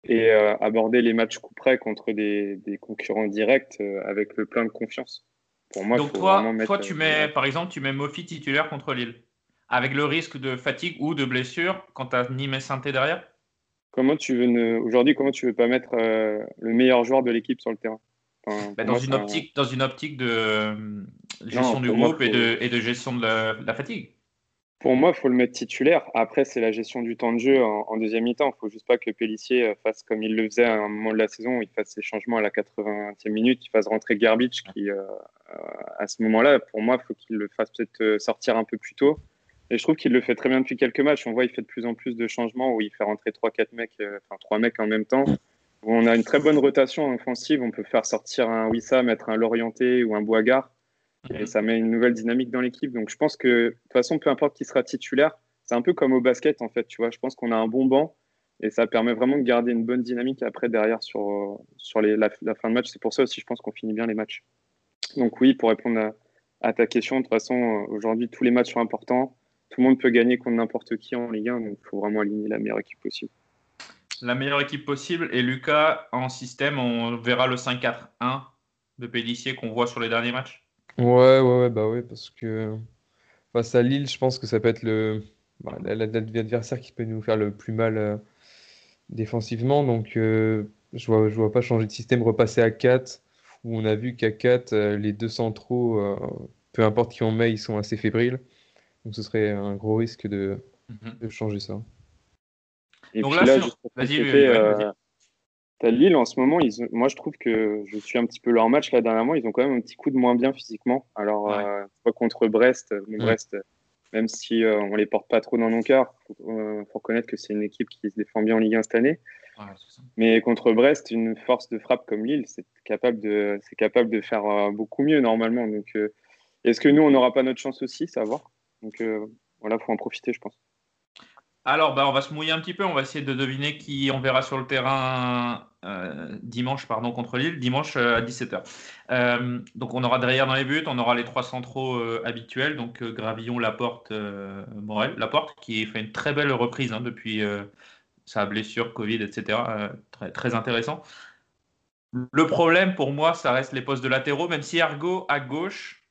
et euh, aborder les matchs coup près contre des, des concurrents directs euh, avec le plein de confiance? Pour moi, Donc toi, mettre, toi tu mets, par exemple, tu mets Mofi titulaire contre Lille, avec le risque de fatigue ou de blessure quand tu as Nîmes Sainté derrière? Comment tu veux ne- aujourd'hui, comment tu veux pas mettre euh, le meilleur joueur de l'équipe sur le terrain? Enfin, Bah, dans, moi, une un- optique, dans une optique de euh, gestion Non, du moi, groupe et, de, et de gestion de la, de la fatigue. Pour moi, il faut le mettre titulaire. Après, c'est la gestion du temps de jeu en, en deuxième mi-temps. Il faut juste pas que Pellissier euh, fasse comme il le faisait à un moment de la saison, il fasse ses changements à la 80e minute, qu'il fasse rentrer Garbage, qui, euh, à ce moment-là, pour moi, il faut qu'il le fasse peut-être sortir un peu plus tôt. Et je trouve qu'il le fait très bien depuis quelques matchs. On voit qu'il fait de plus en plus de changements où il fait rentrer 3-4 mecs, euh, enfin 3 mecs en même temps. On a une très bonne rotation en offensive. On peut faire sortir un Wissa, mettre un Lorienté ou un Boigard. Et ça met une nouvelle dynamique dans l'équipe. Donc je pense que de toute façon, peu importe qui sera titulaire, c'est un peu comme au basket en fait. Tu vois, je pense qu'on a un bon banc et ça permet vraiment de garder une bonne dynamique après derrière sur, sur la, fin de match. C'est pour ça aussi, je pense qu'on finit bien les matchs. Donc oui, pour répondre à, à ta question, de toute façon, euh, aujourd'hui, tous les matchs sont importants. Tout le monde peut gagner contre n'importe qui en Ligue 1, donc il faut vraiment aligner la meilleure équipe possible. La meilleure équipe possible. Et Lucas, en système, on verra le 5-4-1 de Pellissier qu'on voit sur les derniers matchs. Ouais, ouais, ouais, bah ouais, parce que face à Lille, je pense que ça peut être le bah, la- la- l'adversaire qui peut nous faire le plus mal euh, défensivement. Donc, euh, je vois, je vois pas changer de système, repasser à 4, où on a vu qu'à 4, euh, les deux centraux, euh, peu importe qui on met, ils sont assez fébriles. Donc, ce serait un gros risque de, Mhm. de changer ça. Et Donc puis là, là, sur- vas-y, euh, t'as Lille en ce moment, ils ont- moi je trouve que je suis un petit peu leur match là dernièrement, ils ont quand même un petit coup de moins bien physiquement. Alors, Ouais. euh, contre Brest. Brest, même si euh, on les porte pas trop dans nos cœurs, faut, euh, faut reconnaître que c'est une équipe qui se défend bien en Ligue 1 cette année. Ouais, c'est ça. Mais contre Brest, une force de frappe comme Lille, c'est capable de, c'est capable de faire euh, beaucoup mieux normalement. Donc, euh, est-ce que nous, on n'aura pas notre chance aussi, ça à voir. Donc euh, voilà, faut en profiter, je pense. Alors, bah, on va se mouiller un petit peu. On va essayer de deviner qui on verra sur le terrain euh, dimanche pardon, contre Lille, dimanche euh, à 17h. Euh, donc, on aura derrière dans les buts, on aura les trois centraux habituels. Donc, Gravillon, Laporte, Morel. Laporte qui fait une très belle reprise hein, depuis sa blessure, Covid, etc. Très, très intéressant. Le problème pour moi, ça reste les postes de latéraux, même si Argo à gauche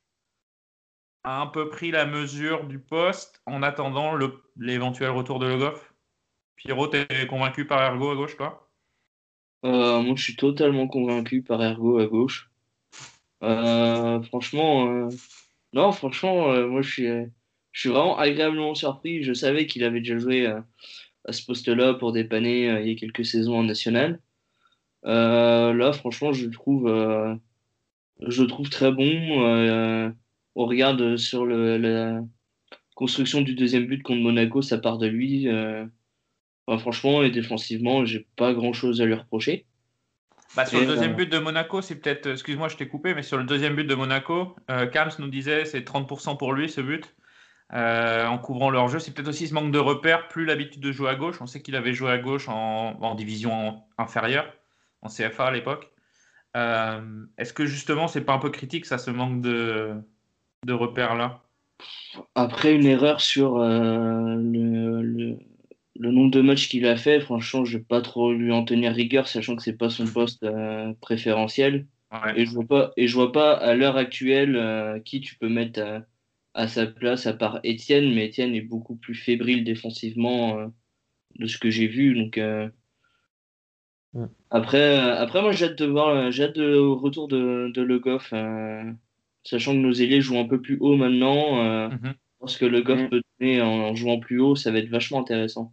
a un peu pris la mesure du poste en attendant l'éventuel retour de Le Goff. Pierrot, t'es convaincu par Ergo à gauche, toi? Euh, moi, je suis totalement convaincu par Ergo à gauche. Euh, franchement, euh, non, franchement, moi, je suis, je vraiment agréablement surpris. Je savais qu'il avait déjà joué à ce poste-là pour dépanner il y a quelques saisons en national. Là, franchement, je je le trouve très bon. Euh, on regarde sur le, la construction du deuxième but contre Monaco, ça part de lui. Euh, enfin, franchement, et défensivement, j'ai pas grand-chose à lui reprocher. bah, Sur Et, le deuxième euh, but de Monaco, c'est peut-être, excuse-moi, je t'ai coupé, mais sur le deuxième but de Monaco, euh, Kams nous disait c'est 30% pour lui ce but. euh, en couvrant leur jeu, c'est peut-être aussi ce manque de repères, plus l'habitude de jouer à gauche. On sait qu'il avait joué à gauche en, en division inférieure, en CFA à l'époque. Euh, Est-ce que justement, c'est pas un peu critique ça, ce manque de, de repères là Après une erreur sur euh, le, le, le nombre de matchs qu'il a fait, franchement, je vais pas trop lui en tenir rigueur, sachant que c'est pas son poste euh, préférentiel. Ouais. Et je vois pas, et je vois pas à l'heure actuelle euh, qui tu peux mettre à, à sa place à part Étienne, mais Étienne est beaucoup plus fébrile défensivement euh, de ce que j'ai vu. Donc euh, Ouais. après, après moi j'ai hâte de voir, j'ai hâte de, au retour de, de Le Goff, euh, sachant que nos ailiers jouent un peu plus haut maintenant. euh, Mhm. parce que le Goff Mhm. peut donner en, en jouant plus haut, ça va être vachement intéressant.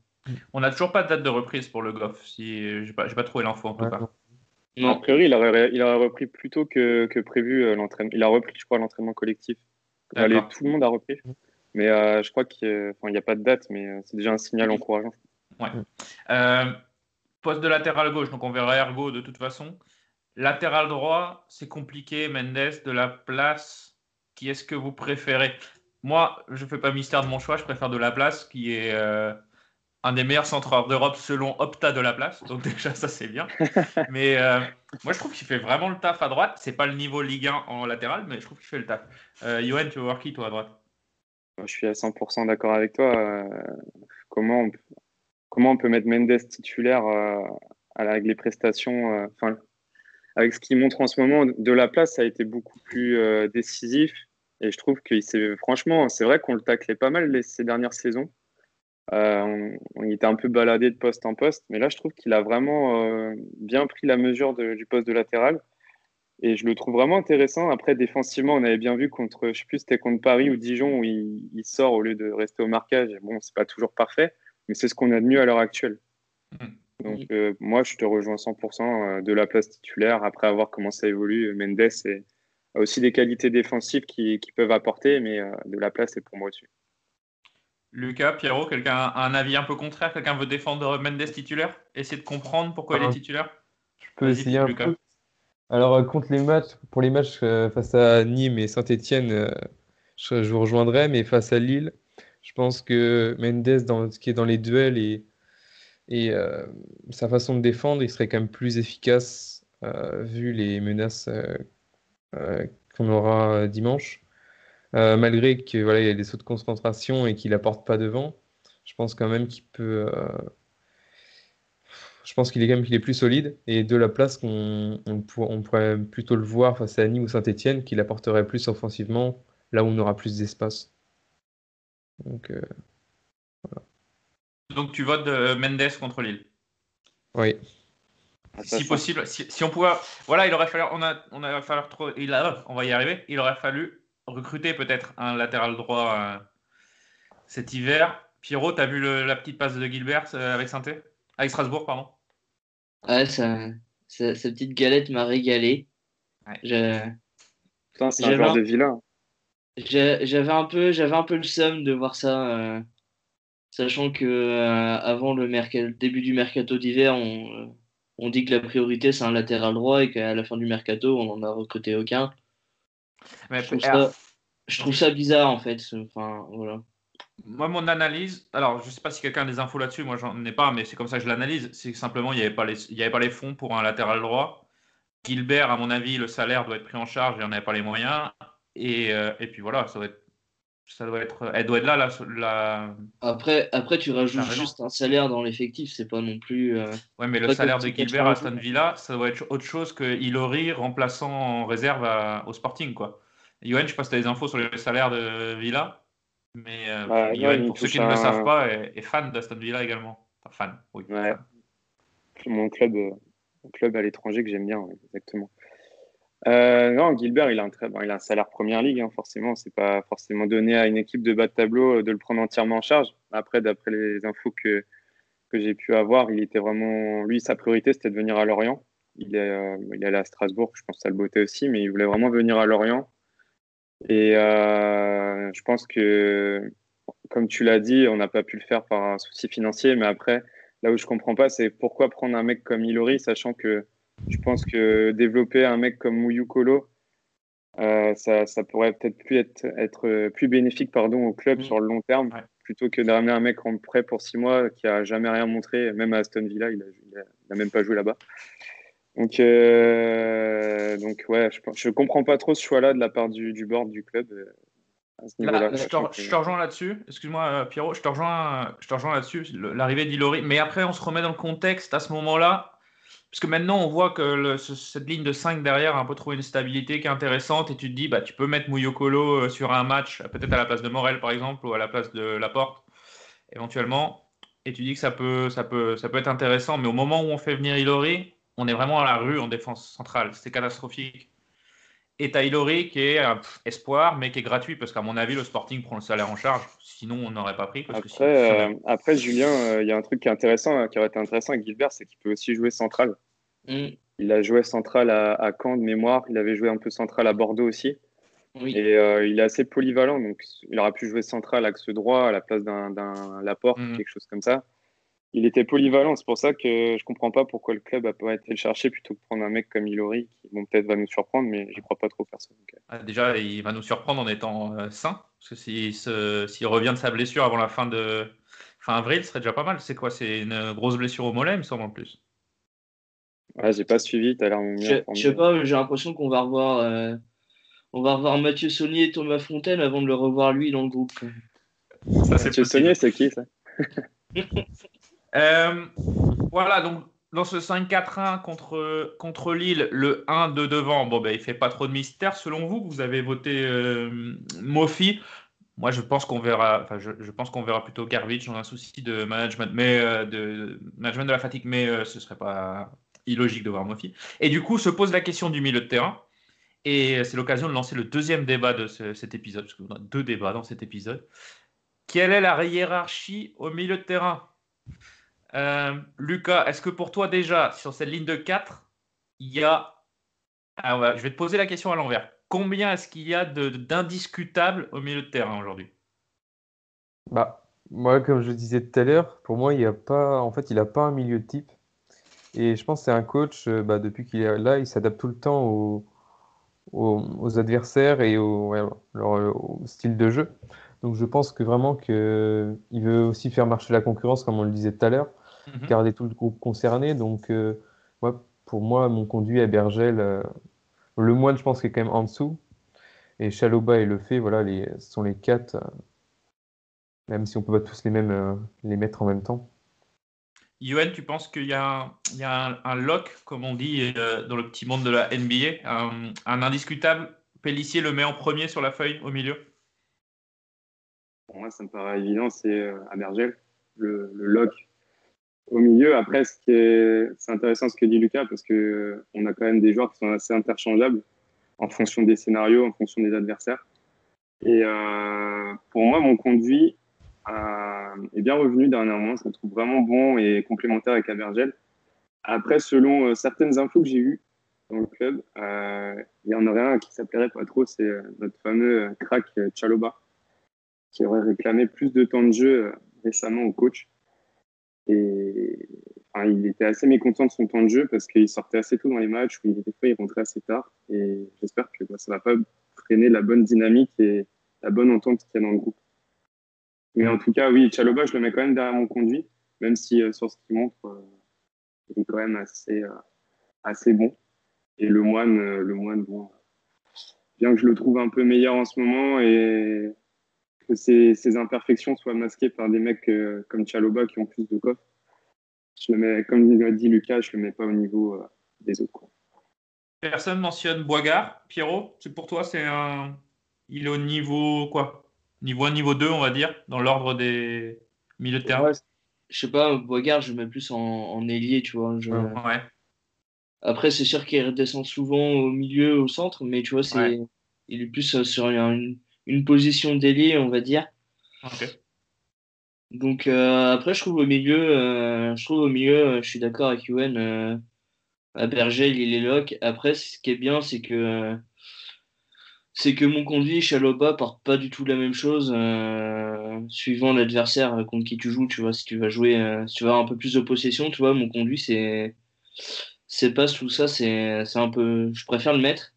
On n'a toujours pas de date de reprise pour le Goff. Si j'ai pas, trouvé l'info en tout Ouais, cas. non. A priori, il aurait, il aurait repris plus tôt que, que prévu euh, l'entraînement. Il a repris, je crois, l'entraînement collectif. Allez, D'accord. tout le monde a repris. Mais euh, je crois qu'il n'y a pas de date, mais euh, c'est déjà un signal encourageant. Euh, poste de latéral gauche, donc on verra Ergo de toute façon. Latéral droit, c'est compliqué. Mendes, de la place. Qui est-ce que vous préférez? Moi, je ne fais pas mystère de mon choix. Je préfère de la place, qui est euh, un des meilleurs centreurs d'Europe selon Opta de la place. Donc déjà, ça c'est bien. Mais euh, moi, je trouve qu'il fait vraiment le taf à droite. C'est pas le niveau Ligue 1 en latéral, mais je trouve qu'il fait le taf. Euh, Johan, tu veux voir qui toi à droite? Je suis à 100% d'accord avec toi. euh, comment, on, comment on peut mettre Mendes titulaire avec les prestations, avec ce qu'il montre en ce moment, de la place, ça a été beaucoup plus euh, décisif. Et je trouve que franchement, c'est vrai qu'on le taclait pas mal ces dernières saisons. Euh, on, était un peu baladé de poste en poste, mais là, je trouve qu'il a vraiment euh, bien pris la mesure du poste de latéral. Et je le trouve vraiment intéressant. Après, défensivement, on avait bien vu contre, je sais plus, c'était contre Paris ou Dijon où il, sort au lieu de rester au marquage. Bon, c'est pas toujours parfait, mais c'est ce qu'on a de mieux à l'heure actuelle. Mmh. Donc, euh, moi, je te rejoins 100% de la place titulaire. Après avoir comment ça évolue, Mendes est, a aussi des qualités défensives qui, qui peuvent apporter, mais euh, de la place, c'est pour moi aussi. Lucas, Pierrot, quelqu'un a un avis un peu contraire? Quelqu'un veut défendre Mendes titulaire? Essayer de comprendre pourquoi ah, il est titulaire? Je peux essayer un Lucas. peu. Alors, euh, contre les matchs, pour les matchs euh, face à Nîmes et Saint-Etienne, euh, je, je, vous rejoindrai, mais face à Lille, je pense que Mendes, dans ce qui est dans les duels et, et euh, sa façon de défendre, il serait quand même plus efficace euh, vu les menaces qu'on aura dimanche. malgré qu'il voilà, y a des sauts de concentration et qu'il apporte pas devant, je pense quand même qu'il peut je pense qu'il est quand même plus solide et de la place qu'on on, on pourrait plutôt le voir face à Nîmes ou Saint-Etienne qu'il apporterait plus offensivement là où on aura plus d'espace. Donc, euh, voilà. Donc tu votes de Mendes contre Lille Oui. Si possible, si, si, on pouvait, voilà, il aurait fallu, on a, on a fallu trop, il a, on va y arriver. Il aurait fallu recruter peut-être un latéral droit euh, cet hiver. Pierrot, t'as vu le, la petite passe de Gilbert euh, avec saint avec Strasbourg, pardon. Ouais, ça, ça, cette petite galette m'a régalé. Ouais. Je... Putain, c'est un joueur de vilain. J'avais un peu, j'avais un peu le seum de voir ça, euh, sachant que euh, avant le, le, début du mercato d'hiver, on, euh, on, dit que la priorité c'est un latéral droit et qu'à la fin du mercato, on n'en a recruté aucun. Mais je, trouve ça, je trouve ça bizarre en fait. Enfin, voilà. Moi, mon analyse, alors je ne sais pas si quelqu'un a des infos là-dessus, moi j'en ai pas, mais c'est comme ça que je l'analyse. C'est que simplement, il n'y avait, pas les, il y avait pas les fonds pour un latéral droit. Gilbert, à mon avis, le salaire doit être pris en charge et on n'avait pas les moyens. Et, euh, et, puis voilà, ça doit être, ça doit être, elle doit être là. La, la... Après, après, tu rajoutes juste un salaire dans l'effectif, c'est pas non plus. Euh... Ouais, mais le salaire de Gilbert à Aston Villa, ça doit être autre chose que Ilori remplaçant en réserve à, au Sporting. Quoi. Yoann, je sais pas si tu as des infos sur le salaire de Villa. Mais euh, bah, Yoann, pour ceux qui ne un... le savent pas, est, est fan d'Aston Villa également. Enfin, fan, oui. Ouais. Mon club, euh, mon club à l'étranger que j'aime bien, exactement. Euh, non, Gilbert, il a un, très, bon, il a un salaire première ligue, hein, forcément. C'est pas forcément donné à une équipe de bas de tableau euh, de le prendre entièrement en charge. Après, d'après les infos que, que j'ai pu avoir, il était vraiment. Lui, sa priorité, c'était de venir à Lorient. Il est, euh, il est allé à Strasbourg, je pense que ça le bottait aussi, mais il voulait vraiment venir à Lorient. Et je pense que, comme tu l'as dit, on n'a pas pu le faire par un souci financier, mais après, là où je comprends pas, c'est pourquoi prendre un mec comme Ilori, sachant que je pense que développer un mec comme Mouyukolo, euh, ça, ça, pourrait peut-être plus être, être, plus bénéfique pardon, au club mmh. sur le long terme, ouais. plutôt que de ramener un mec en prêt pour six mois qui a jamais rien montré, même à Aston Villa, il n'a même pas joué là-bas. Donc, euh, donc ouais, je, je comprends pas trop ce choix-là de la part du, du board du club. euh, Là, je, te, je, te, rejoins là-dessus. Excuse-moi, euh, Pierrot, je te rejoins, je te rejoins là-dessus, l'arrivée d'Ilori. Mais après, on se remet dans le contexte à ce moment-là. Parce que maintenant, on voit que cette ligne de 5 derrière a un peu trouvé une stabilité qui est intéressante et tu te dis, bah, tu peux mettre Mouyokolo euh, sur un match, peut-être à la place de Morel par exemple, ou à la place de Laporte, éventuellement. Et tu dis que ça peut, ça, peut, peut être intéressant. Mais au moment où on fait venir Ilori, on est vraiment à la rue en défense centrale. C'est catastrophique. Et t'as Ilori qui est un espoir, mais qui est gratuit, parce qu'à mon avis, le Sporting prend le salaire en charge. Sinon, on n'aurait pas pris. Parce après, que euh, après, Julien, il euh, y a un truc qui est intéressant, qui aurait été intéressant avec Gilbert, c'est qu'il peut aussi jouer central. Mm. Il a joué central à, à, Caen de mémoire. Il avait joué un peu central à Bordeaux aussi. Oui. Et euh, il est assez polyvalent, donc il aurait pu jouer central axe droit à la place d'un Laporte, mm. quelque chose comme ça. Il était polyvalent, c'est pour ça que je comprends pas pourquoi le club a pas été le chercher plutôt que prendre un mec comme Ilori qui bon, peut-être va nous surprendre, mais j'y crois pas trop personne. Ah, Déjà, il va nous surprendre en étant euh, sain, parce que s'il se- revient de sa blessure avant la fin de fin avril, ce serait déjà pas mal. C'est quoi? C'est une grosse blessure au mollet, il me semble en plus. Ouais, j'ai pas suivi, t'as l'air mieux Je, je sais pas, j'ai l'impression qu'on va revoir, euh, on va revoir Mathieu Saunier et Thomas Fontaine avant de le revoir lui dans le groupe. Ça, c'est Mathieu. Saunier, c'est qui ça? Euh, voilà, donc dans ce 5-4-1 contre, contre Lille, le 1 de devant, bon, ben, il fait pas trop de mystère. Selon vous, vous avez voté euh, Mofi. Moi, je pense qu'on verra, enfin, je, je pense qu'on verra plutôt Garbage. On a un souci de management, mais euh, de de la fatigue, mais euh, ce serait pas illogique de voir Mofi. Et du coup, se pose la question du milieu de terrain. Et c'est l'occasion de lancer le deuxième débat de ce- cet épisode, parce qu'on a deux débats dans cet épisode. Quelle est la hiérarchie au milieu de terrain? Euh, Lucas, est-ce que pour toi déjà, sur cette ligne de 4, il y a... Ah, je vais te poser la question à l'envers. Combien est-ce qu'il y a d'indiscutables au milieu de terrain aujourd'hui? Bah, moi, comme je disais tout à l'heure, pour moi, il y a pas, en fait, il n'a pas un milieu de type. Et je pense que c'est un coach, euh, bah, depuis qu'il est là, il s'adapte tout le temps aux, aux, adversaires et au, leur, euh, style de jeu. Donc je pense que vraiment que il veut aussi faire marcher la concurrence, comme on le disait tout à l'heure, Mhm. garder tout le groupe concerné. Donc euh, ouais, pour moi, mon conduit à Bergel, euh, le moine, je pense qu'il est quand même en dessous. Et Chaloba et Le Fait, voilà, les, ce sont les quatre, euh, même si on peut pas tous les mêmes euh, les mettre en même temps. Yoann, tu penses qu'il y a, un, il y a un, un lock, comme on dit euh, dans le petit monde de la NBA, un, un indiscutable? Pellissier le met en premier sur la feuille au milieu? Pour moi, ça me paraît évident, c'est euh, Abergel, le, le lock au milieu. Après, c'est intéressant ce que dit Lucas parce que euh, on a quand même des joueurs qui sont assez interchangeables en fonction des scénarios, en fonction des adversaires. Et euh, pour moi, mon conduit euh, est bien revenu dernièrement. Je le trouve vraiment bon et complémentaire avec Abergel. Après, selon certaines infos que j'ai eues dans le club, il y en aurait un qui s'appellerait pas trop, c'est notre fameux crack Chaloba qui aurait réclamé plus de temps de jeu récemment au coach. Et il était assez mécontent de son temps de jeu parce qu'il sortait assez tôt dans les matchs, où il, des fois il rentrait assez tard. Et j'espère que bah, ça va pas freiner la bonne dynamique et la bonne entente qu'il y a dans le groupe. Mais en tout cas, oui, Chaloba, je le mets quand même derrière mon conduit, même si euh, sur ce qu'il montre, euh, il est quand même assez, euh, assez bon. Et le moine, le moine, bon, bien que je le trouve un peu meilleur en ce moment et que ses imperfections soient masquées par des mecs euh, comme Chaloba qui ont plus de coffre. Je le mets, comme l'a dit Lucas, je le mets pas au niveau euh, des autres. Quoi. Personne mentionne Boigard. Pierrot, c'est pour toi, c'est un. Il est au niveau quoi? Niveau 1, niveau 2, on va dire, dans l'ordre des milieux de terrain. Ouais, je sais pas, Boigard, je le mets plus en, en ailier, tu vois. Je... Ouais. Après, c'est sûr qu'il redescend souvent au milieu, au centre, mais tu vois, c'est Ouais. il est plus euh, sur une, une position d'ailier, on va dire. Donc euh, après, je trouve au milieu, euh, je trouve au milieu, euh, je suis d'accord avec euh, à Bergel, il est lock. Après, ce qui est bien, c'est que c'est que mon conduit, Chaloba, porte pas du tout la même chose suivant l'adversaire contre qui tu joues. Tu vois, si tu vas jouer, si tu vas avoir un peu plus de possession, tu vois, mon conduit, c'est c'est pas tout ça, c'est un peu, je préfère le mettre.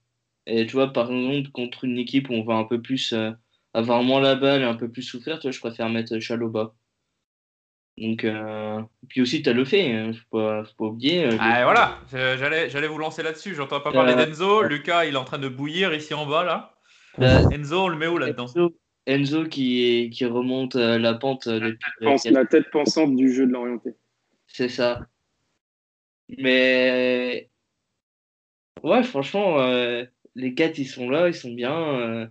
Et tu vois, par exemple, contre une équipe où on va un peu plus euh, avoir moins la balle et un peu plus souffrir, tu vois, je préfère mettre Chaloba. Donc, euh... puis aussi, tu as le fait, hein, faut pas, faut pas oublier. euh, Ah, voilà, j'allais, j'allais vous lancer là-dessus. J'entends pas parler Euh, d'Enzo. Lucas, il est en train de bouillir ici en bas, là. Enzo, on le met où là-dedans? Enzo, Enzo qui, qui remonte euh, la pente euh, depuis. Pense la tête pensante du jeu de l'orienté. C'est ça. Mais ouais, franchement, euh, les quatre ils sont là, ils sont bien. euh,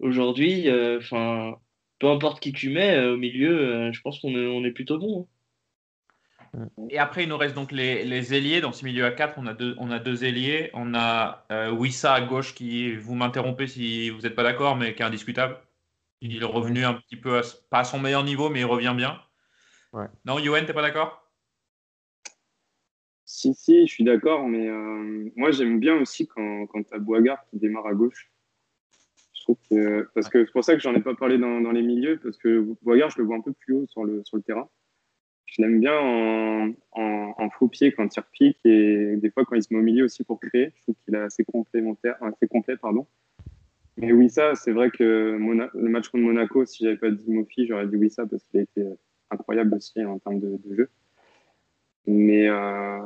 Aujourd'hui, euh, enfin, peu importe qui tu mets euh, au milieu, euh, je pense qu'on est, on est plutôt bon. hein. Et après, il nous reste donc les, les ailiers. Dans ce milieu à 4, on a deux, on a deux ailiers. On a euh, Wissa à gauche qui, vous m'interrompez si vous n'êtes pas d'accord, mais qui est indiscutable. Il est revenu un petit peu, à, pas à son meilleur niveau, mais il revient bien. Ouais. Non, Yoann, t'es pas d'accord? Si, si, je suis d'accord, mais euh, moi j'aime bien aussi quand, quand tu as Boigard qui démarre à gauche. Je trouve que, parce que c'est pour ça que j'en ai pas parlé dans, les milieux, parce que Boigard, je le vois un peu plus haut sur le, sur le terrain. Je l'aime bien en, en, faux pied quand il repique et des fois quand il se met au milieu aussi pour créer. Je trouve qu'il est assez complémentaire, assez complet, pardon. Mais oui, ça, c'est vrai que le match contre Monaco, si j'avais pas dit Mofi, j'aurais dit oui, ça parce qu'il a été incroyable aussi en termes de jeu. Mais euh,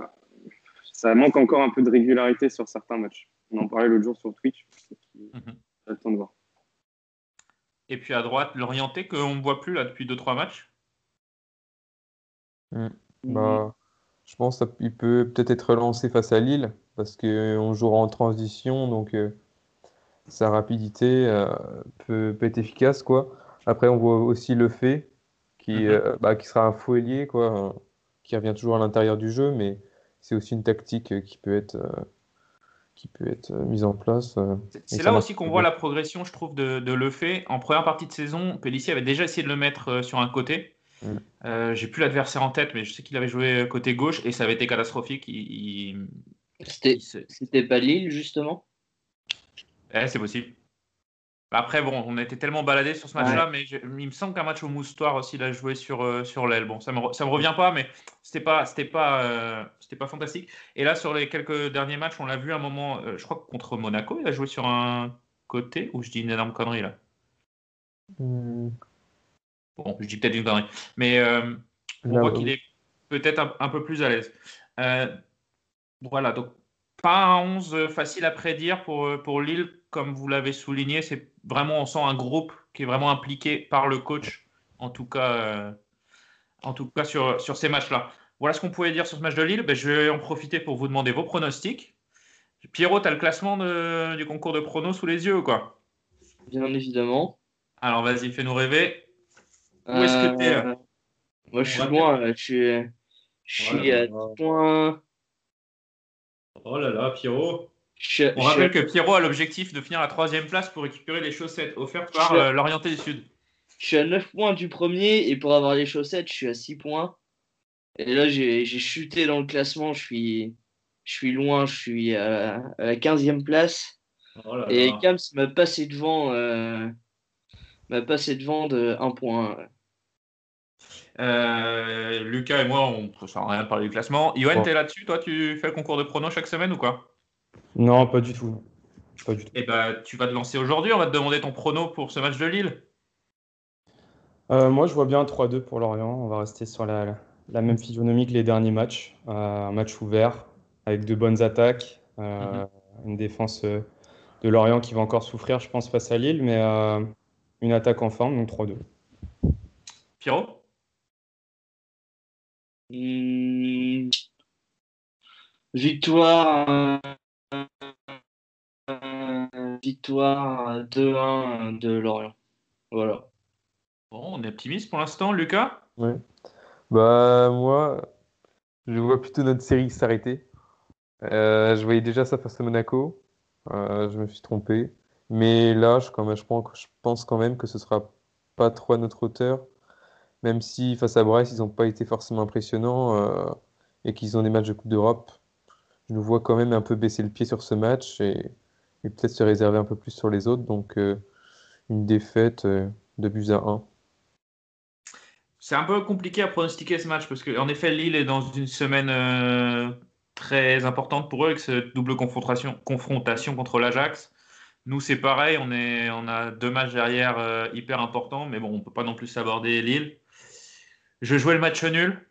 ça manque encore un peu de régularité sur certains matchs. On en parlait l'autre jour sur Twitch. J'attends de voir. Et puis à droite, l'orienté qu'on ne voit plus là depuis 2-3 matchs? Mm. Bah, je pense qu'il peut peut-être être relancé face à Lille parce qu'on jouera en transition, donc euh, sa rapidité euh, peut, peut, être efficace. Quoi. Après, on voit aussi le fait qui, Mhm. euh, bah, qui sera un faux ailier, quoi, qui revient toujours à l'intérieur du jeu, mais c'est aussi une tactique qui peut être, euh, qui peut être euh, mise en place. euh, C'est là aussi qu'on voit la progression, je trouve, de, de Lefebvre. En première partie de saison, Pellissier avait déjà essayé de le mettre euh, sur un côté. Mm. Euh, J'ai plus l'adversaire en tête, mais je sais qu'il avait joué côté gauche et ça avait été catastrophique. Il, il- C'était il se- c'était pas Lille, justement? Eh, c'est possible. Après, bon, on a été tellement baladés sur ce match-là, mais je- il me semble qu'un match au Moustoir aussi, il a joué sur, euh, sur l'aile. Bon, ça me, re- ça me revient pas, mais c'était pas, c'était pas, euh, c'était pas fantastique. Et là, sur les quelques derniers matchs, on l'a vu à un moment, euh, je crois que contre Monaco, il a joué sur un côté, ou je dis une énorme connerie là? Hmm, Bon, je dis peut-être une connerie. Mais on là, voit oui. qu'il est peut-être un, un peu plus à l'aise. Voilà, donc pas un 11 facile à prédire pour, pour Lille, comme vous l'avez souligné. C'est vraiment, on sent un groupe qui est vraiment impliqué par le coach, en tout cas, euh, en tout cas sur, sur ces matchs-là. Voilà ce qu'on pouvait dire sur ce match de Lille. Ben, je vais en profiter pour vous demander vos pronostics. Pierrot, tu as le classement de- du concours de pronos sous les yeux ou quoi? Bien évidemment. Alors vas-y, fais-nous rêver. Où est-ce que tu es Euh, Moi, je suis loin. Je suis, je à là. 10 points. Oh là là, Pierrot. Je On rappelle que Pierrot a l'objectif de finir à troisième place pour récupérer les chaussettes offertes par Je euh, l'Orienté du Sud. Je suis à 9 points du premier et pour avoir les chaussettes, je suis à 6 points. Et là, j'ai chuté dans le classement. Je suis, je suis loin. Je suis à, à la 15e place. Oh là Et là. Kams m'a passé devant, euh, m'a passé devant de 1 point. Euh, Lucas et moi, on ne sert à rien de parler du classement. Yoann, Bon. t'es là-dessus? Toi, tu fais le concours de pronos chaque semaine ou quoi? Non, pas du tout. Pas du tout. Eh ben, tu vas te lancer aujourd'hui. On va te demander ton prono pour ce match de Lille. Euh, moi, je vois bien 3-2 pour Lorient. On va rester sur la, la même physionomie que les derniers matchs. Euh, un match ouvert avec de bonnes attaques. euh, Une défense de Lorient qui va encore souffrir, je pense, face à Lille, mais euh, une attaque en forme, donc 3-2. Pierrot? Hmm, Victoire, victoire 2-1 de Lorient. Voilà. Bon, on est optimiste pour l'instant. Lucas? Ouais. Bah, moi, je vois plutôt notre série s'arrêter. Euh, je voyais déjà ça face à Monaco. Euh, je me suis trompé. Mais là, je, quand même, je pense, je pense quand même que ce sera pas trop à notre hauteur. Même si face à Brest, ils n'ont pas été forcément impressionnants euh, et qu'ils ont des matchs de Coupe d'Europe. Je nous vois quand même un peu baisser le pied sur ce match et, peut-être se réserver un peu plus sur les autres. Donc, euh, une défaite euh, de buts à 1. C'est un peu compliqué à pronostiquer ce match parce qu'en effet, Lille est dans une semaine euh, très importante pour eux avec cette double confrontation, confrontation contre l'Ajax. Nous, c'est pareil, on, est, on a deux matchs derrière hyper importants, mais bon, on ne peut pas non plus s'aborder Lille. Je jouer le match nul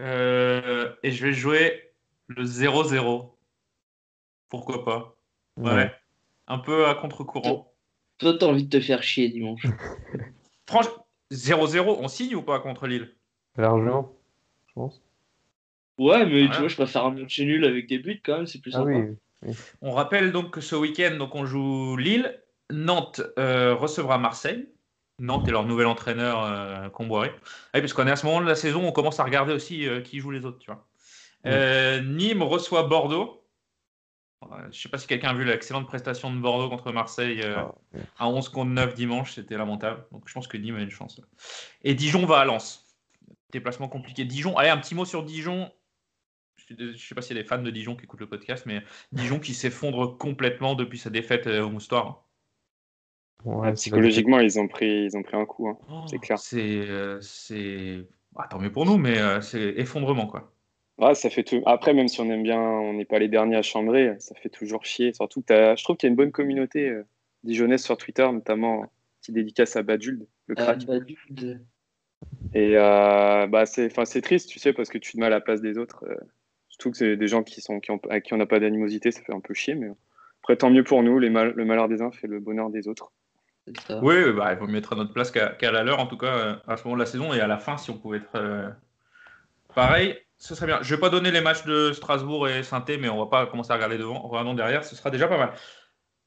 et je vais jouer le 0-0. Pourquoi pas? Ouais. Ouais. Un peu à contre-courant. Toi, t'as envie de te faire chier dimanche. Franchement, 0-0, on signe ou pas contre Lille? Largement, je pense. Ouais, mais Ouais. tu vois, je préfère un match nul avec des buts quand même, c'est plus Ah sympa. oui, oui. On rappelle donc que ce week-end, donc on joue Lille. Nantes euh, recevra Marseille. Nantes est leur nouvel entraîneur euh, Comboiré. Ah oui, parce qu'on est à ce moment de la saison, on commence à regarder aussi euh, qui joue les autres. Tu vois. Euh, Nîmes reçoit Bordeaux. Euh, Je ne sais pas si quelqu'un a vu l'excellente prestation de Bordeaux contre Marseille euh, à 11 contre 9 dimanche. C'était lamentable. Donc je pense que Nîmes a une chance. Et Dijon va à Lens. Déplacement compliqué. Dijon, allez, un petit mot sur Dijon. Je ne sais pas s'il y a des fans de Dijon qui écoutent le podcast, mais Dijon qui s'effondre complètement depuis sa défaite au Moustoir. Ouais, Psychologiquement, ils ont pris, ils ont pris un coup, hein. c'est clair. C'est, euh, bah, tant mieux pour nous, mais euh, c'est effondrement quoi. Ouais, ça fait tout. Après, même si on aime bien, on n'est pas les derniers à chambrer, ça fait toujours chier. Surtout, que je trouve qu'il y a une bonne communauté euh, dijonnaise sur Twitter, notamment qui dédicace à Baduld, le Ah, crack. Baduld. Et euh, bah, c'est, enfin, c'est triste, tu sais, parce que tu te mets à la place des autres. euh, surtout que c'est des gens qui sont, qui ont, à qui on n'a pas d'animosité, ça fait un peu chier. Mais après, tant mieux pour nous. Les mal- le malheur des uns fait le bonheur des autres. Oui, oui, bah, il vaut mieux être à notre place qu'à, qu'à la leur, en tout cas, euh, à ce moment de la saison et à la fin, si on pouvait être euh, pareil. Ce serait bien. Je vais pas donner les matchs de Strasbourg et saint mais on va pas commencer à regarder devant. Regardons derrière, ce sera déjà pas mal.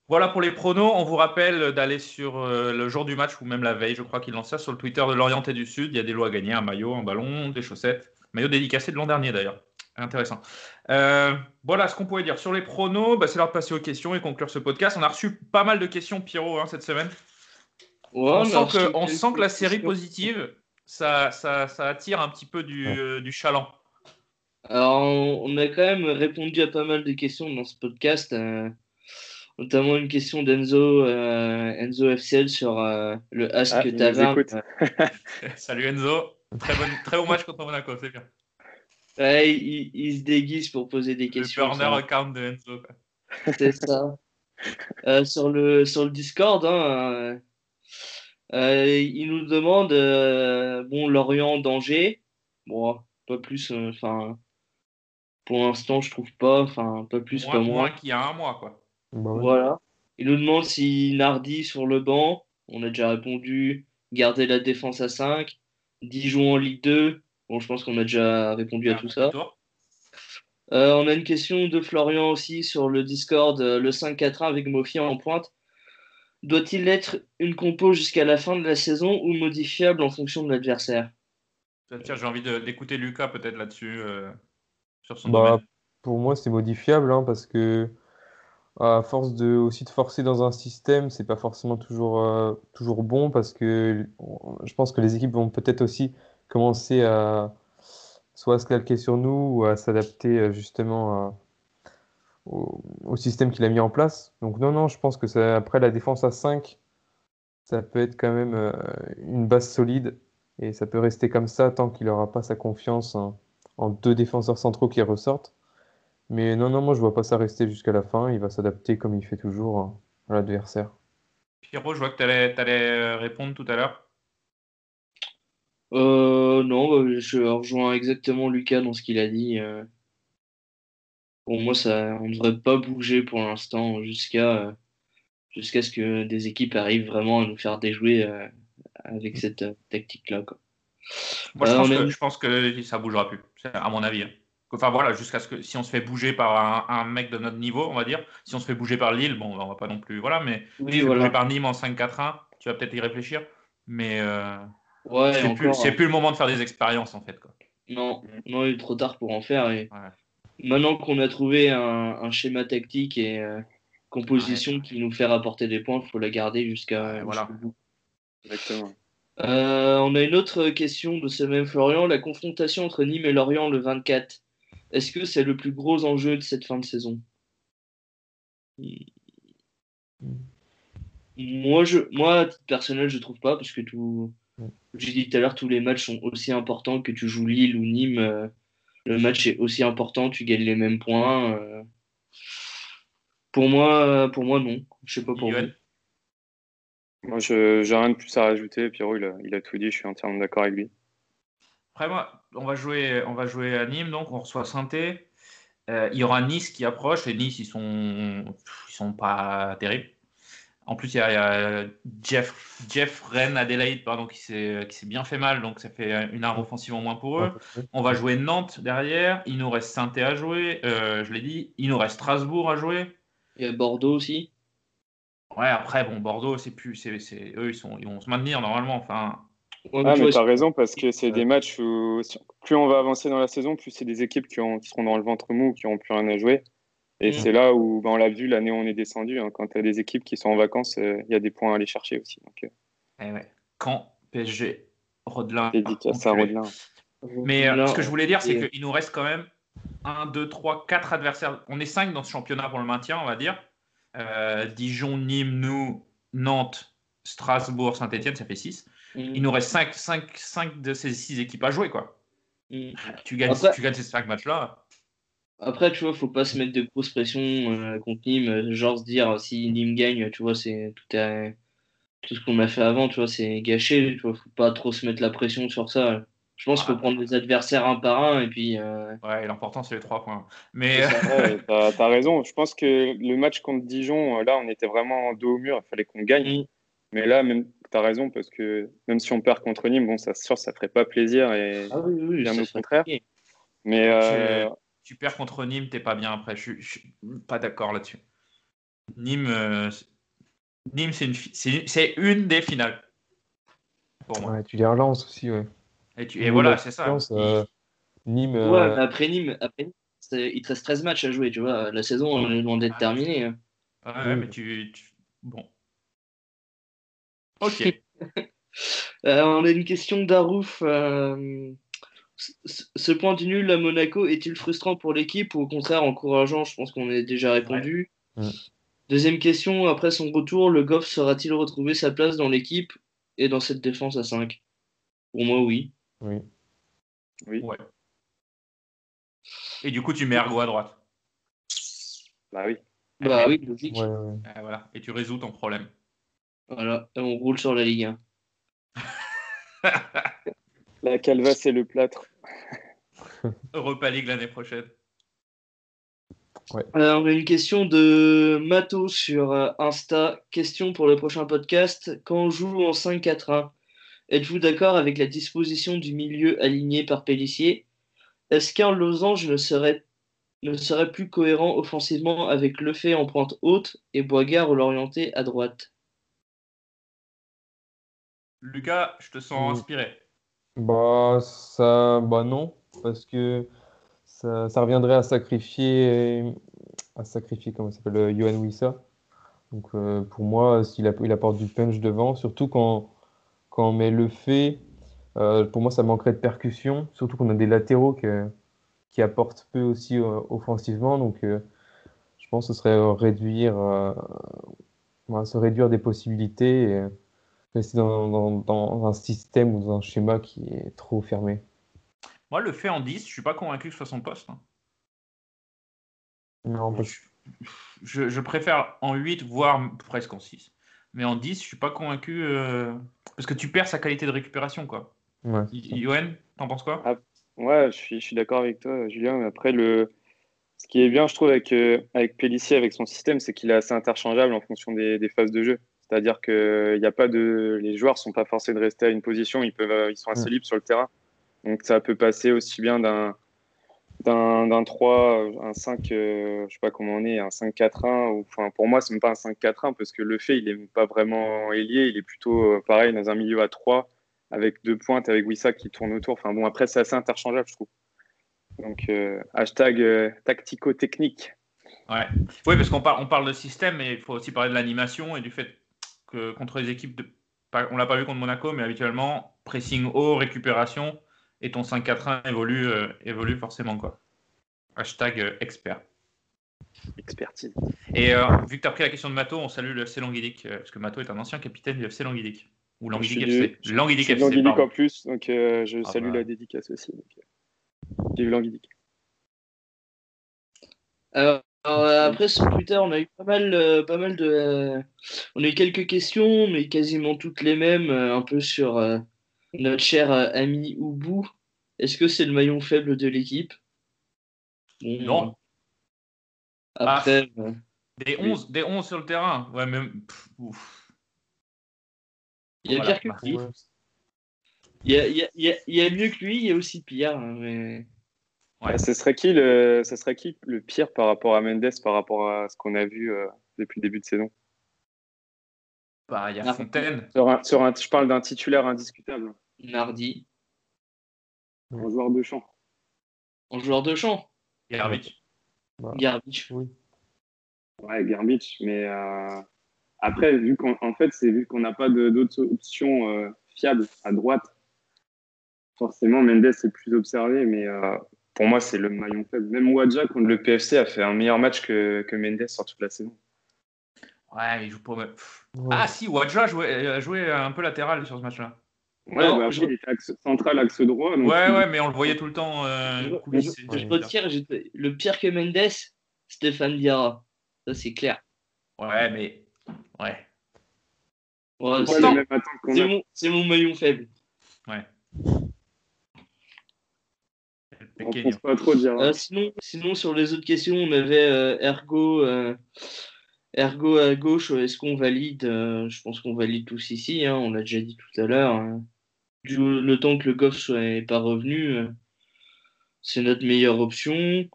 Voilà pour les pronos. On vous rappelle d'aller sur euh, le jour du match ou même la veille, je crois qu'il lance ça sur le Twitter de l'Orient et du Sud. Il y a des lots à gagner, un maillot, un ballon, des chaussettes. Maillot dédicacé de l'an dernier d'ailleurs. Intéressant. Euh, voilà ce qu'on pouvait dire sur les pronos. Bah, c'est l'heure de passer aux questions et conclure ce podcast. On a reçu pas mal de questions, Pierrot, hein, cette semaine. on, sent que, on sent que la série positive, ça, ça, ça, attire un petit peu du, euh, du chaland. Alors, on a quand même répondu à pas mal de questions dans ce podcast notamment une question d'Enzo euh, Enzo FCL sur euh, le As ah, que tu avais. Salut Enzo, très, bon, très bon match contre Monaco, c'est bien. Ouais, il, il, se déguise pour poser des questions. Le burner account de Enzo. C'est ça. euh, sur, le, sur le Discord, hein, euh, il nous demande bon, Lorient danger. Bon, pas plus. Enfin, pour l'instant, je trouve pas. Enfin, pas plus, moins, pas moins. Moins qu'il y a un mois, quoi. Bah voilà. Il nous demande si Nardi sur le banc, on a déjà répondu, garder la défense à 5, Dijon en Ligue 2. Bon, je pense qu'on a déjà répondu à tout ça. Euh, on a une question de Florian aussi sur le Discord, euh, le 5-4-1 avec Mofi en pointe. Doit-il être une compo jusqu'à la fin de la saison ou modifiable en fonction de l'adversaire? Tiens, j'ai envie d'écouter Lucas peut-être là-dessus, euh, sur son bah, Pour moi, c'est modifiable hein, parce que à force de aussi de forcer dans un système, c'est pas forcément toujours, euh, toujours bon parce que je pense que les équipes vont peut-être aussi commencer à soit à se calquer sur nous ou à s'adapter euh, justement au, au, système qu'il a mis en place. Donc non, non, je pense que ça, après la défense à 5, ça peut être quand même euh, une base solide et ça peut rester comme ça tant qu'il n'aura pas sa confiance en deux défenseurs centraux qui ressortent. Mais non, non, moi je vois pas ça rester jusqu'à la fin. Il va s'adapter comme il fait toujours hein, à l'adversaire. Pierrot, je vois que tu allais, euh, répondre tout à l'heure. Euh, non, bah, je rejoins exactement Lucas dans ce qu'il a dit. Euh. Pour moi, ça, on ne devrait pas bouger pour l'instant jusqu'à jusqu'à ce que des équipes arrivent vraiment à nous faire déjouer avec cette tactique-là. Moi, je pense, que, je pense, que, ça bougera plus, à mon avis. Hein. Enfin voilà, jusqu'à ce que si on se fait bouger par un, mec de notre niveau, on va dire, si on se fait bouger par Lille, bon, on va pas non plus, voilà, mais si on se fait bouger par Nîmes en 5-4-1, tu vas peut-être y réfléchir, mais euh, ouais, c'est plus, hein. plus, le moment de faire des expériences en fait. Quoi. Non, non, il est trop tard pour en faire. Et... Maintenant qu'on a trouvé un, schéma tactique et euh, composition qui nous fait rapporter des points, il faut la garder jusqu'à voilà. Exactement. Euh, on a une autre question de ce même Florian. La confrontation entre Nîmes et Lorient le 24, est-ce que c'est le plus gros enjeu de cette fin de saison? Moi, je, moi, à titre personnel, je trouve pas, parce que tout, j'ai dit tout à l'heure, tous les matchs sont aussi importants que tu joues Lille ou Nîmes. Euh, le match est aussi important, tu gagnes les mêmes points. Euh. Pour moi, pour moi, non. Je sais pas pour vous. Moi, je n'ai rien de plus à rajouter. Pierrot, il a, il a tout dit. Je suis entièrement d'accord avec lui. Après, moi, on va jouer, on va jouer à Nîmes, donc on reçoit saint euh, il y aura Nice qui approche et Nice, ils sont, ils sont pas terribles. En plus, il y a, Jeff, Jeff Rennes Adelaide pardon, qui s'est bien fait mal, donc ça fait une arme offensive en moins pour eux. On va jouer Nantes derrière. Il nous reste saint à jouer, euh, je l'ai dit. Il nous reste Strasbourg à jouer. Il y a Bordeaux aussi. Ouais, après, bon, Bordeaux, c'est plus. c'est eux, ils, sont, ils vont se maintenir normalement. Enfin, ah, mais t'as raison, parce que c'est des matchs où plus on va avancer dans la saison, plus c'est des équipes qui, ont, qui, seront dans le ventre mou, qui n'ont plus rien à jouer. Et mm. c'est là où ben, on l'a vu l'année où on est descendu. Hein, quand tu as des équipes qui sont en vacances, euh, il y a des points à aller chercher aussi. Donc, euh. eh ouais. Quand PSG, Rodelin. ça, Rodelin. Mais euh, ce que je voulais dire, c'est qu'il nous reste quand même 1, 2, 3, 4 adversaires. On est 5 dans ce championnat pour le maintien, on va dire. Dijon, Nîmes, nous, Nantes, Strasbourg, Saint-Etienne, ça fait 6. Mm. Il nous reste 5, 5, 5 de ces 6 équipes à jouer. Quoi. Tu, gagnes, tu gagnes ces 5 matchs-là. Après, tu vois, faut pas se mettre de grosses pressions euh, contre Nîmes. Euh, genre se dire si Nîmes gagne, tu vois, c'est tout, tout ce qu'on a fait avant, tu vois, c'est gâché. Tu vois, faut pas trop se mettre la pression sur ça. Je pense qu'il faut prendre les adversaires un par un et puis. Euh... Ouais, l'important c'est les 3 points. Mais. tu as, raison. Je pense que le match contre Dijon, là, on était vraiment dos au mur. Il fallait qu'on gagne. Mm. Mais là, même tu as raison, parce que même si on perd contre Nîmes, bon, ça, sûr, ça ferait pas plaisir et ah oui, oui, bien au contraire. Mais euh, tu, perds contre Nîmes, t'es pas bien après. Je, je suis pas d'accord là-dessus. Nîmes, euh, Nîmes c'est une, c'est une des finales. Pour moi. Ouais, tu les relances aussi, ouais. Et, tu, et voilà, c'est ça. Euh, Nîmes. Ouais, après Nîmes, après Nîmes il te reste 13 matchs à jouer, tu vois. La saison est loin d'être terminée. Ouais, mais tu, Bon. Ok. Euh, on a une question d'Arouf. Euh, ce point du nul à Monaco est-il frustrant pour l'équipe ou au contraire encourageant? Je pense qu'on a déjà répondu. Deuxième question, après son retour, le Goff sera-t-il retrouvé sa place dans l'équipe et dans cette défense à 5 Pour moi, oui. Oui. Oui. Ouais. Et du coup, tu mets Ergo à droite. Bah oui. Bah oui, logique. Ah, voilà. Et tu résous ton problème. Voilà, et on roule sur la Ligue 1. la calvasse et le plâtre. Europa League l'année prochaine. Ouais. Alors, on a une question de Mato sur euh, Insta. Question pour le prochain podcast. Quand on joue en 5-4-1, êtes-vous d'accord avec la disposition du milieu aligné par Pellissier? Est-ce qu'un losange ne serait, ne serait plus cohérent offensivement avec le fait en pointe haute et Boigard l'orienté à droite? Lucas, je te sens inspiré. Bah, ça, bah non, parce que ça, ça reviendrait à sacrifier, à sacrifier, comment s'appelle, euh, Johan Wissa. Donc, euh, pour moi, s'il il apporte du punch devant, surtout quand, quand on met le fait, euh, pour moi, ça manquerait de percussion, surtout qu'on a des latéraux qui apportent peu aussi offensivement. Donc, je pense que ce serait réduire, se réduire des possibilités. Et, rester dans, dans, un système ou dans un schéma qui est trop fermé. Moi, le fait en 10, je suis pas convaincu que ce soit son poste. Hein. Non, je, je, préfère en 8, voire presque en 6. Mais en 10, je suis pas convaincu. Euh, parce que tu perds sa qualité de récupération, quoi. Ouais. Yoann, t'en penses quoi? Ah, Ouais, je suis, je suis d'accord avec toi, Julien. Mais après, le... ce qui est bien, je trouve, avec, euh, avec Pellissier, avec son système, c'est qu'il est assez interchangeable en fonction des, des phases de jeu. C'est-à-dire que il a pas de, les joueurs sont pas forcés de rester à une position, ils peuvent, ils sont assez libres sur le terrain. Donc ça peut passer aussi bien d'un d'un 3, un 5, euh, je sais pas comment on est, un 5-4-1. Enfin, pour moi, c'est même pas un 5-4-1 parce que le fait, il est pas vraiment ailier, il est plutôt euh, pareil dans un milieu à 3 avec deux pointes, avec Wissa qui tourne autour. Enfin bon, après, c'est assez interchangeable, je trouve. Donc, euh, hashtag tactico-technique. Ouais. Oui, parce qu'on parle, on parle de système, mais il faut aussi parler de l'animation et du fait contre les équipes, de, on l'a pas vu contre Monaco, mais habituellement, pressing haut, récupération, et ton 5-4-1 évolue, euh, évolue forcément. Quoi. Hashtag euh, expert. Expertise. Et euh, vu que tu as pris la question de Mato, on salue le FC Languidic, parce que Mato est un ancien capitaine du FC Languidic. Ou Languidic FC. Languidic FC. Languidic en plus, donc je ah salue bah. la dédicace aussi. J'ai eu Languidic. Alors, après sur Twitter, on a eu pas mal, euh, pas mal de, euh, on a eu quelques questions, mais quasiment toutes les mêmes, un peu sur notre cher ami Oubou. Est-ce que c'est le maillon faible de l'équipe? Non. Après, ah, des 11, des 11 sur le terrain. Ouais, même. Il y a pire que lui. Il y a, il, y a, il y a, mieux que lui, il y a aussi pire. Hein, mais... Ouais. Ce, serait qui le, ce serait qui le pire par rapport à Mendes, par rapport à ce qu'on a vu euh, depuis le début de saison? Bah, Il y a Fontaine. Sur un, je parle d'un titulaire indiscutable. Nardi. En joueur de champ. En joueur de champ Garbage. Garbage. Oui. Ouais, Garbage. Mais euh, après, vu qu'en en fait, c'est vu qu'on n'a pas d'autres options euh, fiables à droite, forcément, Mendes est plus observé, mais pour moi, c'est le maillon faible. Même Wadja contre le PFC a fait un meilleur match que, que Mendes sur toute la saison. Ouais, il joue pour. Ah si, Wadja a joué, un peu latéral sur ce match-là. Ouais, bah, il était axe central, axe droit. ouais, ouais, mais on le voyait tout le temps. Euh, je, je, le pire que Mendes, Stéphane Diarra. Ça, c'est clair. Ouais, mais. Ouais. c'est mon, mon maillon faible. Ouais. On pense pas trop dire. Hein. Euh, sinon, sinon, sur les autres questions, on avait euh, Ergo, euh, Ergo à gauche. Est-ce qu'on valide Je pense qu'on valide tous ici. Hein, on l'a déjà dit tout à l'heure. Hein. Le temps que le Goff soit pas revenu, c'est notre meilleure option.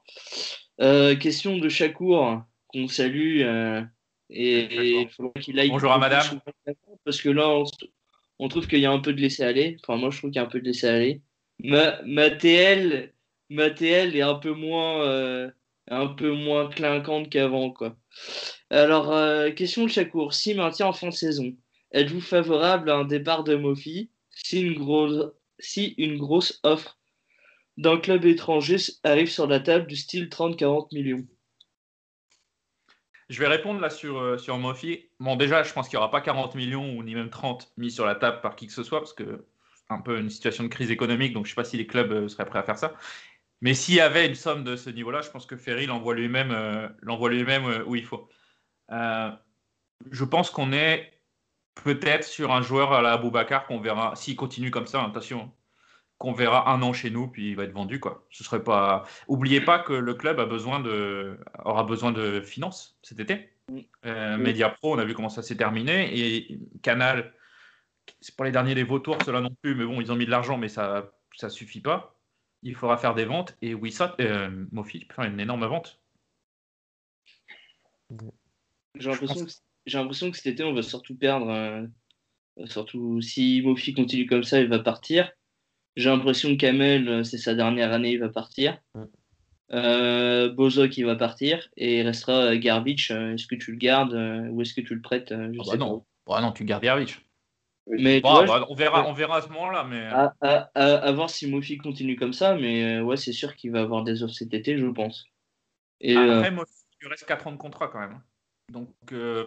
Euh, question de Chakour, qu'on salue. euh, et il faudrait qu'il aille. Bonjour à madame. Parce que là, on, trouve qu'il y a un peu de laisser-aller. Enfin, moi, je trouve qu'il y a un peu de laisser-aller. Ma, ma TL, ma TL est un peu moins, euh, un peu moins clinquante qu'avant, quoi. Alors, euh, question de Chakour. Si maintien en fin de saison, êtes-vous favorable à un départ de Mofi si une grosse, offre d'un club étranger arrive sur la table du style 30-40 millions? Je vais répondre là sur, euh, sur Mofi. Bon, déjà, je pense qu'il n'y aura pas 40 millions ou ni même 30 mis sur la table par qui que ce soit, parce que un peu une situation de crise économique, donc je ne sais pas si les clubs euh, seraient prêts à faire ça. Mais s'il y avait une somme de ce niveau-là, je pense que Ferry l'envoie lui-même euh, l'envoie lui-même euh, où il faut. Euh, je pense qu'on est peut-être sur un joueur à la Aboubacar qu'on verra, s'il continue comme ça, attention, hein, qu'on verra un an chez nous, puis il va être vendu. Quoi. Ce serait pas... Oubliez pas que le club a besoin de... aura besoin de finances cet été. Euh, Media Pro, on a vu comment ça s'est terminé. Et Canal, c'est pas les derniers des vautours, cela non plus, mais bon, ils ont mis de l'argent, mais ça ça suffit pas. Il faudra faire des ventes. Et Wissat, euh, Mofi, tu peux faire une énorme vente. J'ai l'impression que, que cet été, on va surtout perdre. euh, surtout si Mofi continue comme ça, il va partir. J'ai l'impression que Kamel, euh, c'est sa dernière année, il va partir. Euh, Bozok, il va partir. Et il restera euh, Garbage. euh, Est-ce que tu le gardes euh, ou est-ce que tu le prêtes euh, je Ah sais bah non. Bah non, tu gardes Hervich. Mais Bah, vois, bah, on, verra, on verra à ce moment-là. Mais... À, à- à- à voir si Mofi continue comme ça, mais euh, ouais, c'est sûr qu'il va avoir des offres cet été, je pense. Et euh, Après, Mofi, il reste 4 ans de contrat quand même. Donc, euh,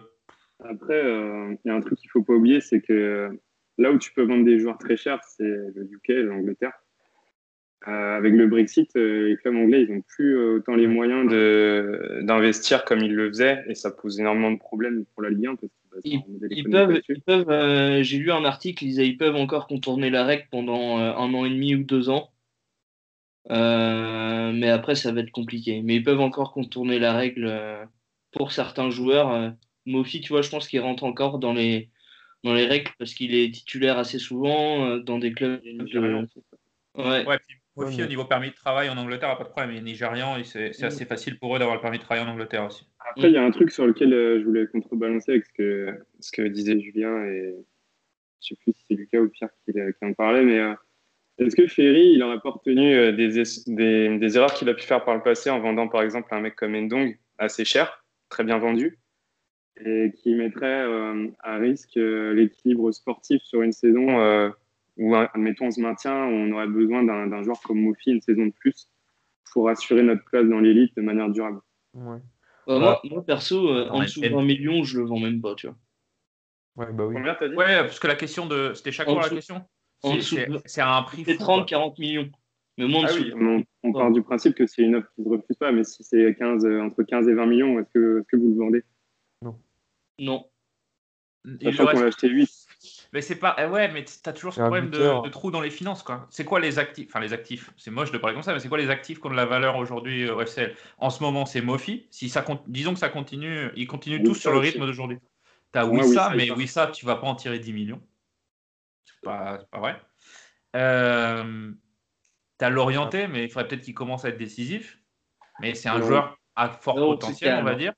Après, euh, il y a un truc qu'il faut pas oublier, c'est que là où tu peux vendre des joueurs très chers, c'est le UK, l'Angleterre. Euh, avec le Brexit, euh, les clubs anglais, ils n'ont plus euh, autant les moyens d'investir comme ils le faisaient, et ça pose énormément de problèmes pour la Ligue 1 parce que bah, ça ils, peuvent, là-dessus. ils peuvent euh, j'ai lu un article, ils, ils peuvent encore contourner la règle pendant euh, un an et demi ou deux ans. Euh, mais après, ça va être compliqué. Mais ils peuvent encore contourner la règle euh, pour certains joueurs. Euh, Mofi, tu vois, je pense qu'il rentre encore dans les, dans les règles parce qu'il est titulaire assez souvent euh, dans des clubs. de- Ouais. Ouais, puis Au niveau permis de travail en Angleterre, pas de problème. Il est nigérian et c'est c'est assez facile pour eux d'avoir le permis de travail en Angleterre aussi. Après, il y a un truc sur lequel euh, je voulais contrebalancer avec ce que, ce que disait Julien et je sais plus si c'est Lucas ou Pierre qui, qui en parlait, mais euh, est-ce que Ferry, il n'aurait pas retenu euh, des, es- des, des erreurs qu'il a pu faire par le passé en vendant par exemple un mec comme Endong assez cher, très bien vendu, et qui mettrait euh, à risque euh, l'équilibre sportif sur une saison où, admettons, on se maintient, on aurait besoin d'un d'un joueur comme Mofi une saison de plus pour assurer notre place dans l'élite de manière durable. Ouais. Bah, moi, moi, perso, euh, en dessous de et- 20 millions, je le vends même pas, tu vois. Ouais, bah oui. Combien t'as dit? Ouais, parce que la question de. C'était chaque fois la question? en C'est- dessous C'est de- c'est à un prix C'est fou, 30, quoi. 40 millions. Mais moi, en Ah dessous oui, de- on, on part du principe que c'est une offre qui ne se refuse pas, mais si c'est 15, euh, entre 15 et 20 millions, est-ce que, est-ce que vous le vendez? Non. Lui Sachant qu'on reste- l'a acheté 8. Mais c'est pas. eh Ouais, mais t'as toujours ce problème de, trou dans les finances, quoi. C'est quoi les actifs Enfin, les actifs, c'est moche de parler comme ça, mais c'est quoi les actifs qui ont de la valeur aujourd'hui euh, au FCL En ce moment, c'est Mofi. Si ça, con- disons que ça continue, ils continuent tous Wissa sur le rythme d'aujourd'hui. T'as Ouais, Wissa, il mais. Wissa, tu vas pas en tirer 10 millions. C'est pas, c'est pas vrai. Euh, T'as l'orienté, mais il faudrait peut-être qu'il commence à être décisif. Mais c'est un joueur à fort Non, potentiel, on va calme. dire.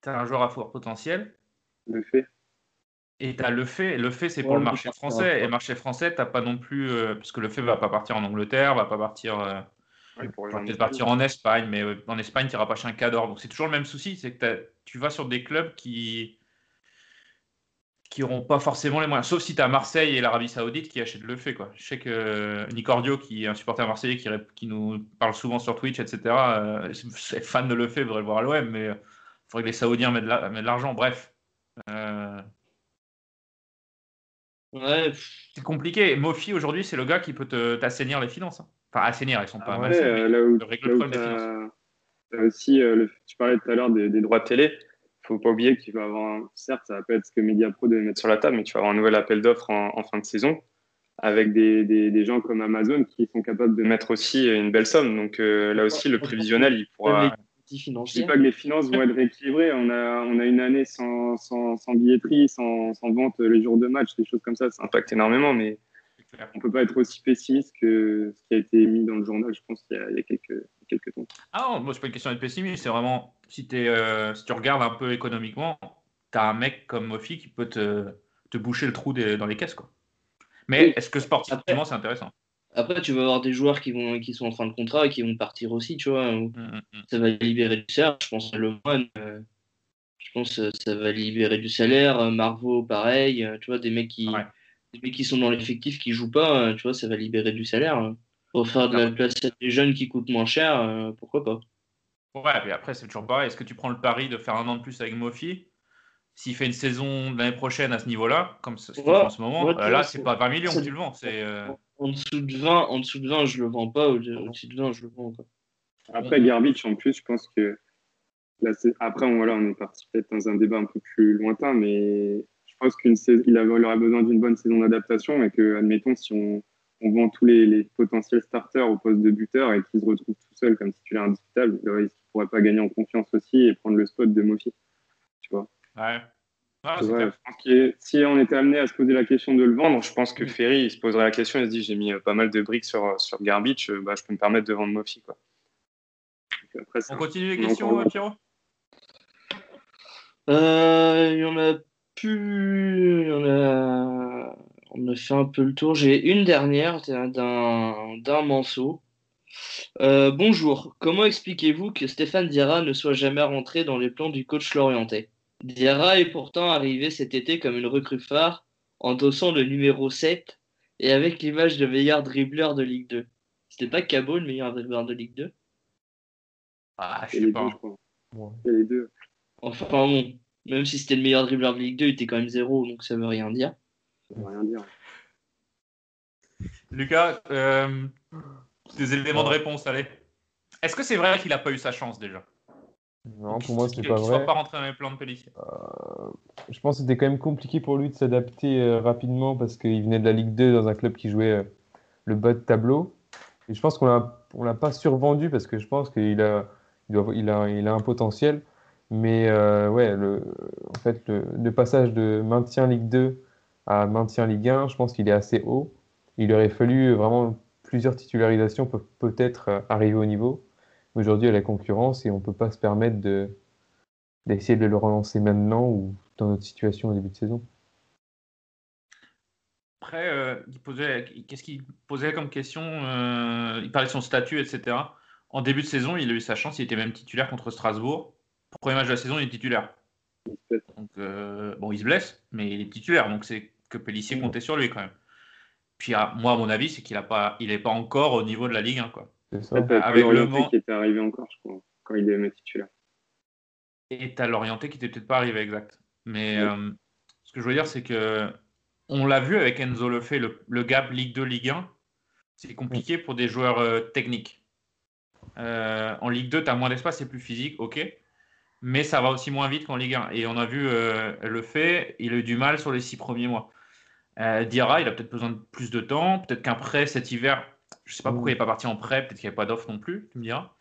T'as un joueur à fort potentiel. Le fait. Et tu as le fait, le fait c'est pour Ouais, le marché ça français. Et le marché français, t'as pas non plus. euh, parce que le fait va pas partir en Angleterre, va pas partir. euh, Ouais, peut-être en partir en Espagne, mais euh, en Espagne, tu n'iras pas chez un cadre. Donc c'est toujours le même souci, c'est que t'as- tu vas sur des clubs qui qui n'auront pas forcément les moyens. Sauf si tu as Marseille et l'Arabie Saoudite qui achètent le fait. Quoi. Je sais que euh, Nicordio, qui est un supporter marseillais qui, nous parle souvent sur Twitch, etc., euh, c'est fan de le fait, voudrait le voir à l'OM, mais il faudrait que les Saoudiens mettent de la- mettent de l'argent. Bref. Euh, Ouais, c'est compliqué. Mofi, aujourd'hui, c'est le gars qui peut te- t'assainir les finances. hein. Enfin, assainir, ils sont pas mal. Après, euh, là où, là aussi, euh, le- tu parlais tout à l'heure des, des droits de télé. Il faut pas oublier qu'il va y avoir, un- certes, ça va pas être ce que Mediapro devait mettre sur la table, mais tu vas avoir un nouvel appel d'offres en, en fin de saison avec des, des, des gens comme Amazon qui sont capables de mettre aussi une belle somme. Donc euh, là aussi, le prévisionnel, il pourra. Je dis financiers. pas que les finances vont être rééquilibrées. On a, on a une année sans, sans, sans billetterie, sans, sans vente les jours de match, des choses comme ça. Ça impacte énormément, mais on peut pas être aussi pessimiste que ce qui a été mis dans le journal, je pense, il y a, il y a quelques, quelques temps. Ah non, moi, c'est pas une question d'être pessimiste, c'est vraiment, si, es, euh, si tu regardes un peu économiquement, tu as un mec comme Mofi qui peut te, te boucher le trou des, dans les caisses. Quoi. Mais Oui. est-ce que sportivement, c'est intéressant? Après, tu vas avoir des joueurs qui, vont, qui sont en fin de contrat et qui vont partir aussi, tu vois. où Mm, Ça va libérer du salaire. Je pense à Le euh, je pense que ça va libérer du salaire. Euh, Marveau, pareil. euh, Tu vois, des mecs qui, des mecs qui sont dans l'effectif qui jouent pas, euh, tu vois, ça va libérer du salaire. hein. Pour faire de la place à des jeunes qui coûtent moins cher, euh, pourquoi pas Ouais, mais après, c'est toujours pareil. Est-ce que tu prends le pari de faire un an de plus avec Mofi? S'il fait une saison l'année prochaine à ce niveau-là, comme ce Ouais, en ce moment, ouais, euh, là, c'est pas 20 millions que tu le vends. C'est, euh, En dessous de 20, en dessous de 20, je le vends pas. Au- Au-dessus de 20, je le vends. Quoi. Après, Garbage, en plus, je pense que. Là, après, on, voilà, on est parti peut-être dans un débat un peu plus lointain, mais je pense qu'il il aurait besoin d'une bonne saison d'adaptation et que, admettons, si on, on vend tous les, les potentiels starters au poste de buteur et qu'il se retrouve tout seul comme titulaire indiscutable, il ne pourrait pas gagner en confiance aussi et prendre le spot de Mofi. Tu vois ouais. Ah, que si on était amené à se poser la question de le vendre, je pense que Ferry il se poserait la question et se dit j'ai mis euh, pas mal de briques sur, sur Garbage, euh, bah, je peux me permettre de vendre Mofi. Quoi. Donc, après, c'est On continue les on est questions, encore euh. Pierrot? Euh, Il y en a plus. il y en a... On a fait un peu le tour. J'ai une dernière d'un Manceau. Euh, bonjour. Comment expliquez-vous que Stéphane Diarra ne soit jamais rentré dans les plans du coach Lorientais Diarra est pourtant arrivé cet été comme une recrue phare, endossant le numéro 7 et avec l'image de meilleur dribbleur de Ligue 2. C'était pas Cabot le meilleur dribbleur de Ligue 2 Ah, je sais pas. Il y a les deux. Enfin bon, même si c'était le meilleur dribbleur de Ligue 2, il était quand même zéro, donc ça veut rien dire. Ça veut rien dire. Lucas, euh, des éléments de réponse, allez. Est-ce que c'est vrai qu'il n'a pas eu sa chance déjà? Non, pour moi, c'est pas vrai. pas rentré dans les plans de Pellissier Je pense que c'était quand même compliqué pour lui de s'adapter euh, rapidement parce qu'il venait de la Ligue 2 dans un club qui jouait euh, le bas de tableau. Et je pense qu'on on l'a pas survendu parce que je pense qu'il a, il doit- il a, il a un potentiel. Mais euh, ouais, le, en fait, le, le passage de maintien Ligue 2 à maintien Ligue 1, je pense qu'il est assez haut. Il aurait fallu vraiment plusieurs titularisations pour peut-être euh, arriver au niveau. Aujourd'hui, a la concurrence et on ne peut pas se permettre de, d'essayer de le relancer maintenant ou dans notre situation au début de saison. Après, euh, qu'est-ce qu'il posait comme question Euh, Il parlait de son statut, etc. En début de saison, il a eu sa chance, il était même titulaire contre Strasbourg. Premier match de la saison, il est titulaire. Donc, euh, bon, il se blesse, mais il est titulaire, donc c'est que Pellissier comptait sur lui quand même. Puis, à- moi, à mon avis, c'est qu'il n'est pas, pas encore au niveau de la Ligue 1. Quoi. C'est ça. Avec Avec le l'Orienté vent. qui était arrivé encore, je crois, quand il est titulaire. Et tu as l'orienté qui n'était peut-être pas arrivé exact. Mais Oui. euh, ce que je veux dire, c'est que on l'a vu avec Enzo Lefebvre, le, le gap Ligue 2, Ligue 1, c'est compliqué pour des joueurs euh, techniques. Euh, en Ligue 2, tu as moins d'espace, c'est plus physique, ok. Mais ça va aussi moins vite qu'en Ligue 1. Et on a vu euh, Lefebvre, il a eu du mal sur les six premiers mois. Euh, Diarra, il a peut-être besoin de plus de temps. Peut-être qu'un prêt cet hiver, je sais pas pourquoi il n'est pas parti en prêt, peut-être qu'il n'y avait pas d'offre non plus, tu me diras.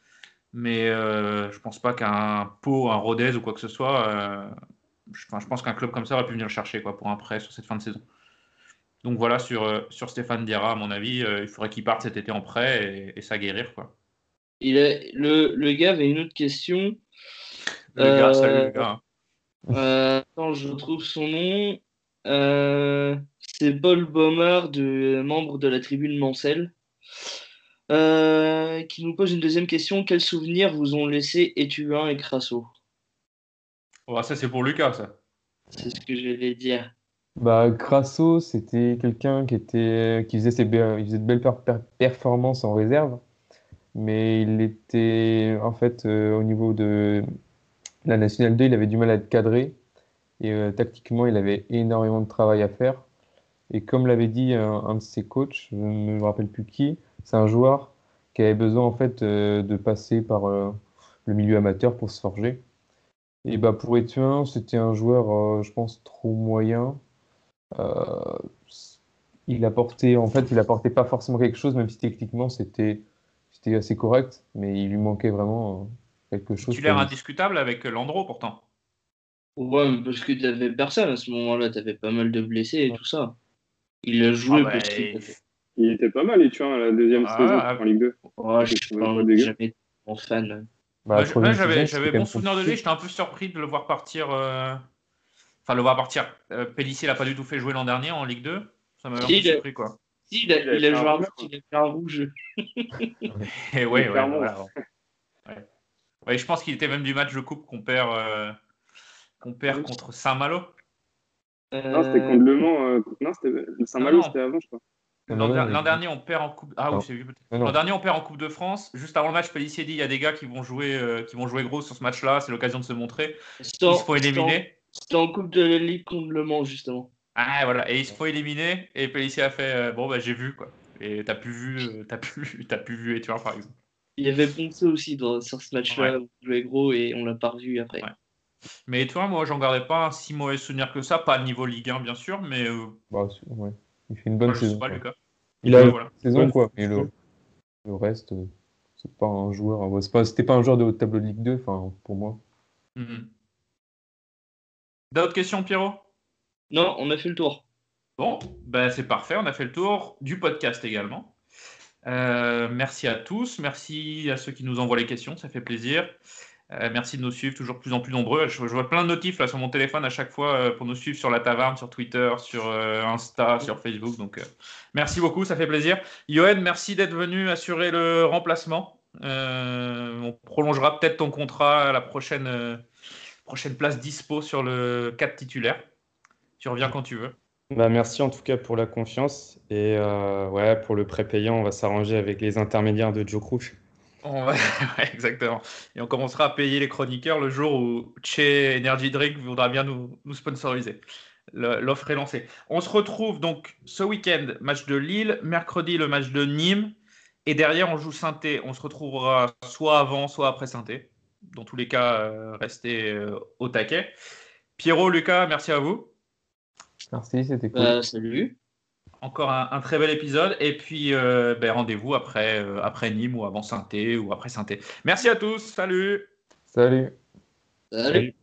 Mais euh, je pense pas qu'un Pau, un Rodez ou quoi que ce soit, euh, je, enfin, je pense qu'un club comme ça aurait pu venir le chercher quoi, pour un prêt sur cette fin de saison. Donc voilà, sur, euh, sur Stéphane Diarra, à mon avis, euh, il faudrait qu'il parte cet été en prêt et, et ça guérir. Quoi. Il a, le, le gars avait une autre question. Le gars, salut le gars. euh, attends, je retrouve son nom. Euh, c'est Paul Baumer, de, membre de la tribune Mancel, euh, qui nous pose une deuxième question. Quels souvenirs vous ont laissé Étuin et Crasso? Oh, ça, c'est pour Lucas, ça. C'est ce que je vais dire. Bah, Crasso, c'était quelqu'un qui était, qui faisait, ses be- il faisait de belles per- per- performances en réserve, mais il était, en fait, euh, au niveau de la Nationale 2, il avait du mal à être cadré, et euh, tactiquement, il avait énormément de travail à faire. Et comme l'avait dit un, un de ses coachs, je ne me rappelle plus qui, c'est un joueur qui avait besoin, en fait, euh, de passer par euh, le milieu amateur pour se forger. Et bah, pour Étuin, c'était un joueur, euh, je pense, trop moyen. Euh, il apportait, en fait, il apportait pas forcément quelque chose, même si techniquement c'était c'était assez correct, mais il lui manquait vraiment euh, quelque chose. Titulaire comme- indiscutable avec euh, Landreau, pourtant. Ouais, parce que t'avais personne à ce moment-là, t'avais pas mal de blessés et tout ça. Il a joué Ah bah, parce qu'il. Il était pas mal, et tu vois, la deuxième Ah, saison ah, en Ligue 2. Oh, je suis pas jamais un fan. Bah, j'avais bon souvenir de lui, j'étais un peu surpris de le voir partir. euh, Enfin, le voir partir. Euh, Pellissier l'a pas du tout fait jouer l'an dernier en Ligue 2. Ça m'avait un peu Si, surpris, quoi. Si, il a, Il a il a fait joué un rouge, il a fait un rouge. Et ouais, ouais, Clairement. voilà. Ouais. Ouais, je pense qu'il était même du match de coupe qu'on perd, euh, qu'on perd contre Saint-Malo. Non, c'était contre Le Mans. euh, Non, c'était Saint-Malo, c'était avant, je crois. L'an dernier, on perd en coupe. Ah oui, j'ai vu peut-être. Non, non. L'an dernier, on perd en Coupe de France. Juste avant le match, Pellissier dit il y a des gars qui vont jouer, euh, qui vont jouer gros sur ce match-là. C'est l'occasion de se montrer. C'était Ils en- se font éliminer. C'était en Coupe de la Ligue contre Le Mans, justement. Ah voilà, et ils se font éliminer. Et Pellissier a fait euh, bon bah j'ai vu quoi. Et t'as plus vu, euh, t'as plus, t'as plus vu Étuin par exemple. Il y avait Ponce aussi dans, sur ce match-là, où il jouait gros et on l'a pas revu après. Ouais. Mais Étuin, moi j'en gardais pas un si mauvais souvenir que ça, pas niveau Ligue 1 bien sûr, mais euh, Bah, ouais. Il fait une bonne sais saison. pas. Lucas. Il a une voilà. saison, quoi. Mais le, reste, euh, c'est pas un joueur. ouais, c'est pas- C'était pas un joueur de haut tableau de Ligue 2, enfin, pour moi. Mhm. D'autres questions Pierrot? Non, on a fait le tour. Bon, ben c'est parfait, on a fait le tour du podcast également. Euh, merci à tous, merci à ceux qui nous envoient les questions, ça fait plaisir. Euh, merci de nous suivre, toujours plus en plus nombreux. Je, vois plein de notifs là sur mon téléphone à chaque fois euh, pour nous suivre sur la taverne, sur Twitter, sur euh, Insta, sur Facebook. Donc merci beaucoup, ça fait plaisir. Johan, merci d'être venu assurer le remplacement. On prolongera peut-être ton contrat à la prochaine, prochaine place dispo sur le 4 titulaire. Tu reviens quand tu veux. Bah, merci en tout cas pour la confiance. Et ouais, pour le prépayant, on va s'arranger avec les intermédiaires de Joe Crouch. On va- ouais, exactement. Et on commencera à payer les chroniqueurs le jour où Che Energy Drink voudra bien nous, nous sponsoriser. L'offre est lancée. On se retrouve donc ce week-end, match de Lille, mercredi le match de Nîmes, et derrière on joue saint On se retrouvera soit avant, soit après saint Dans tous les cas, euh, restez euh, au taquet. Pierrot, Lucas, merci à vous. Merci, c'était cool. Bah, salut. Encore un, un très bel épisode. Et puis, euh, ben, rendez-vous après, euh, après Nîmes ou avant saint ou après saint Merci à tous. Salut. Salut. Salut.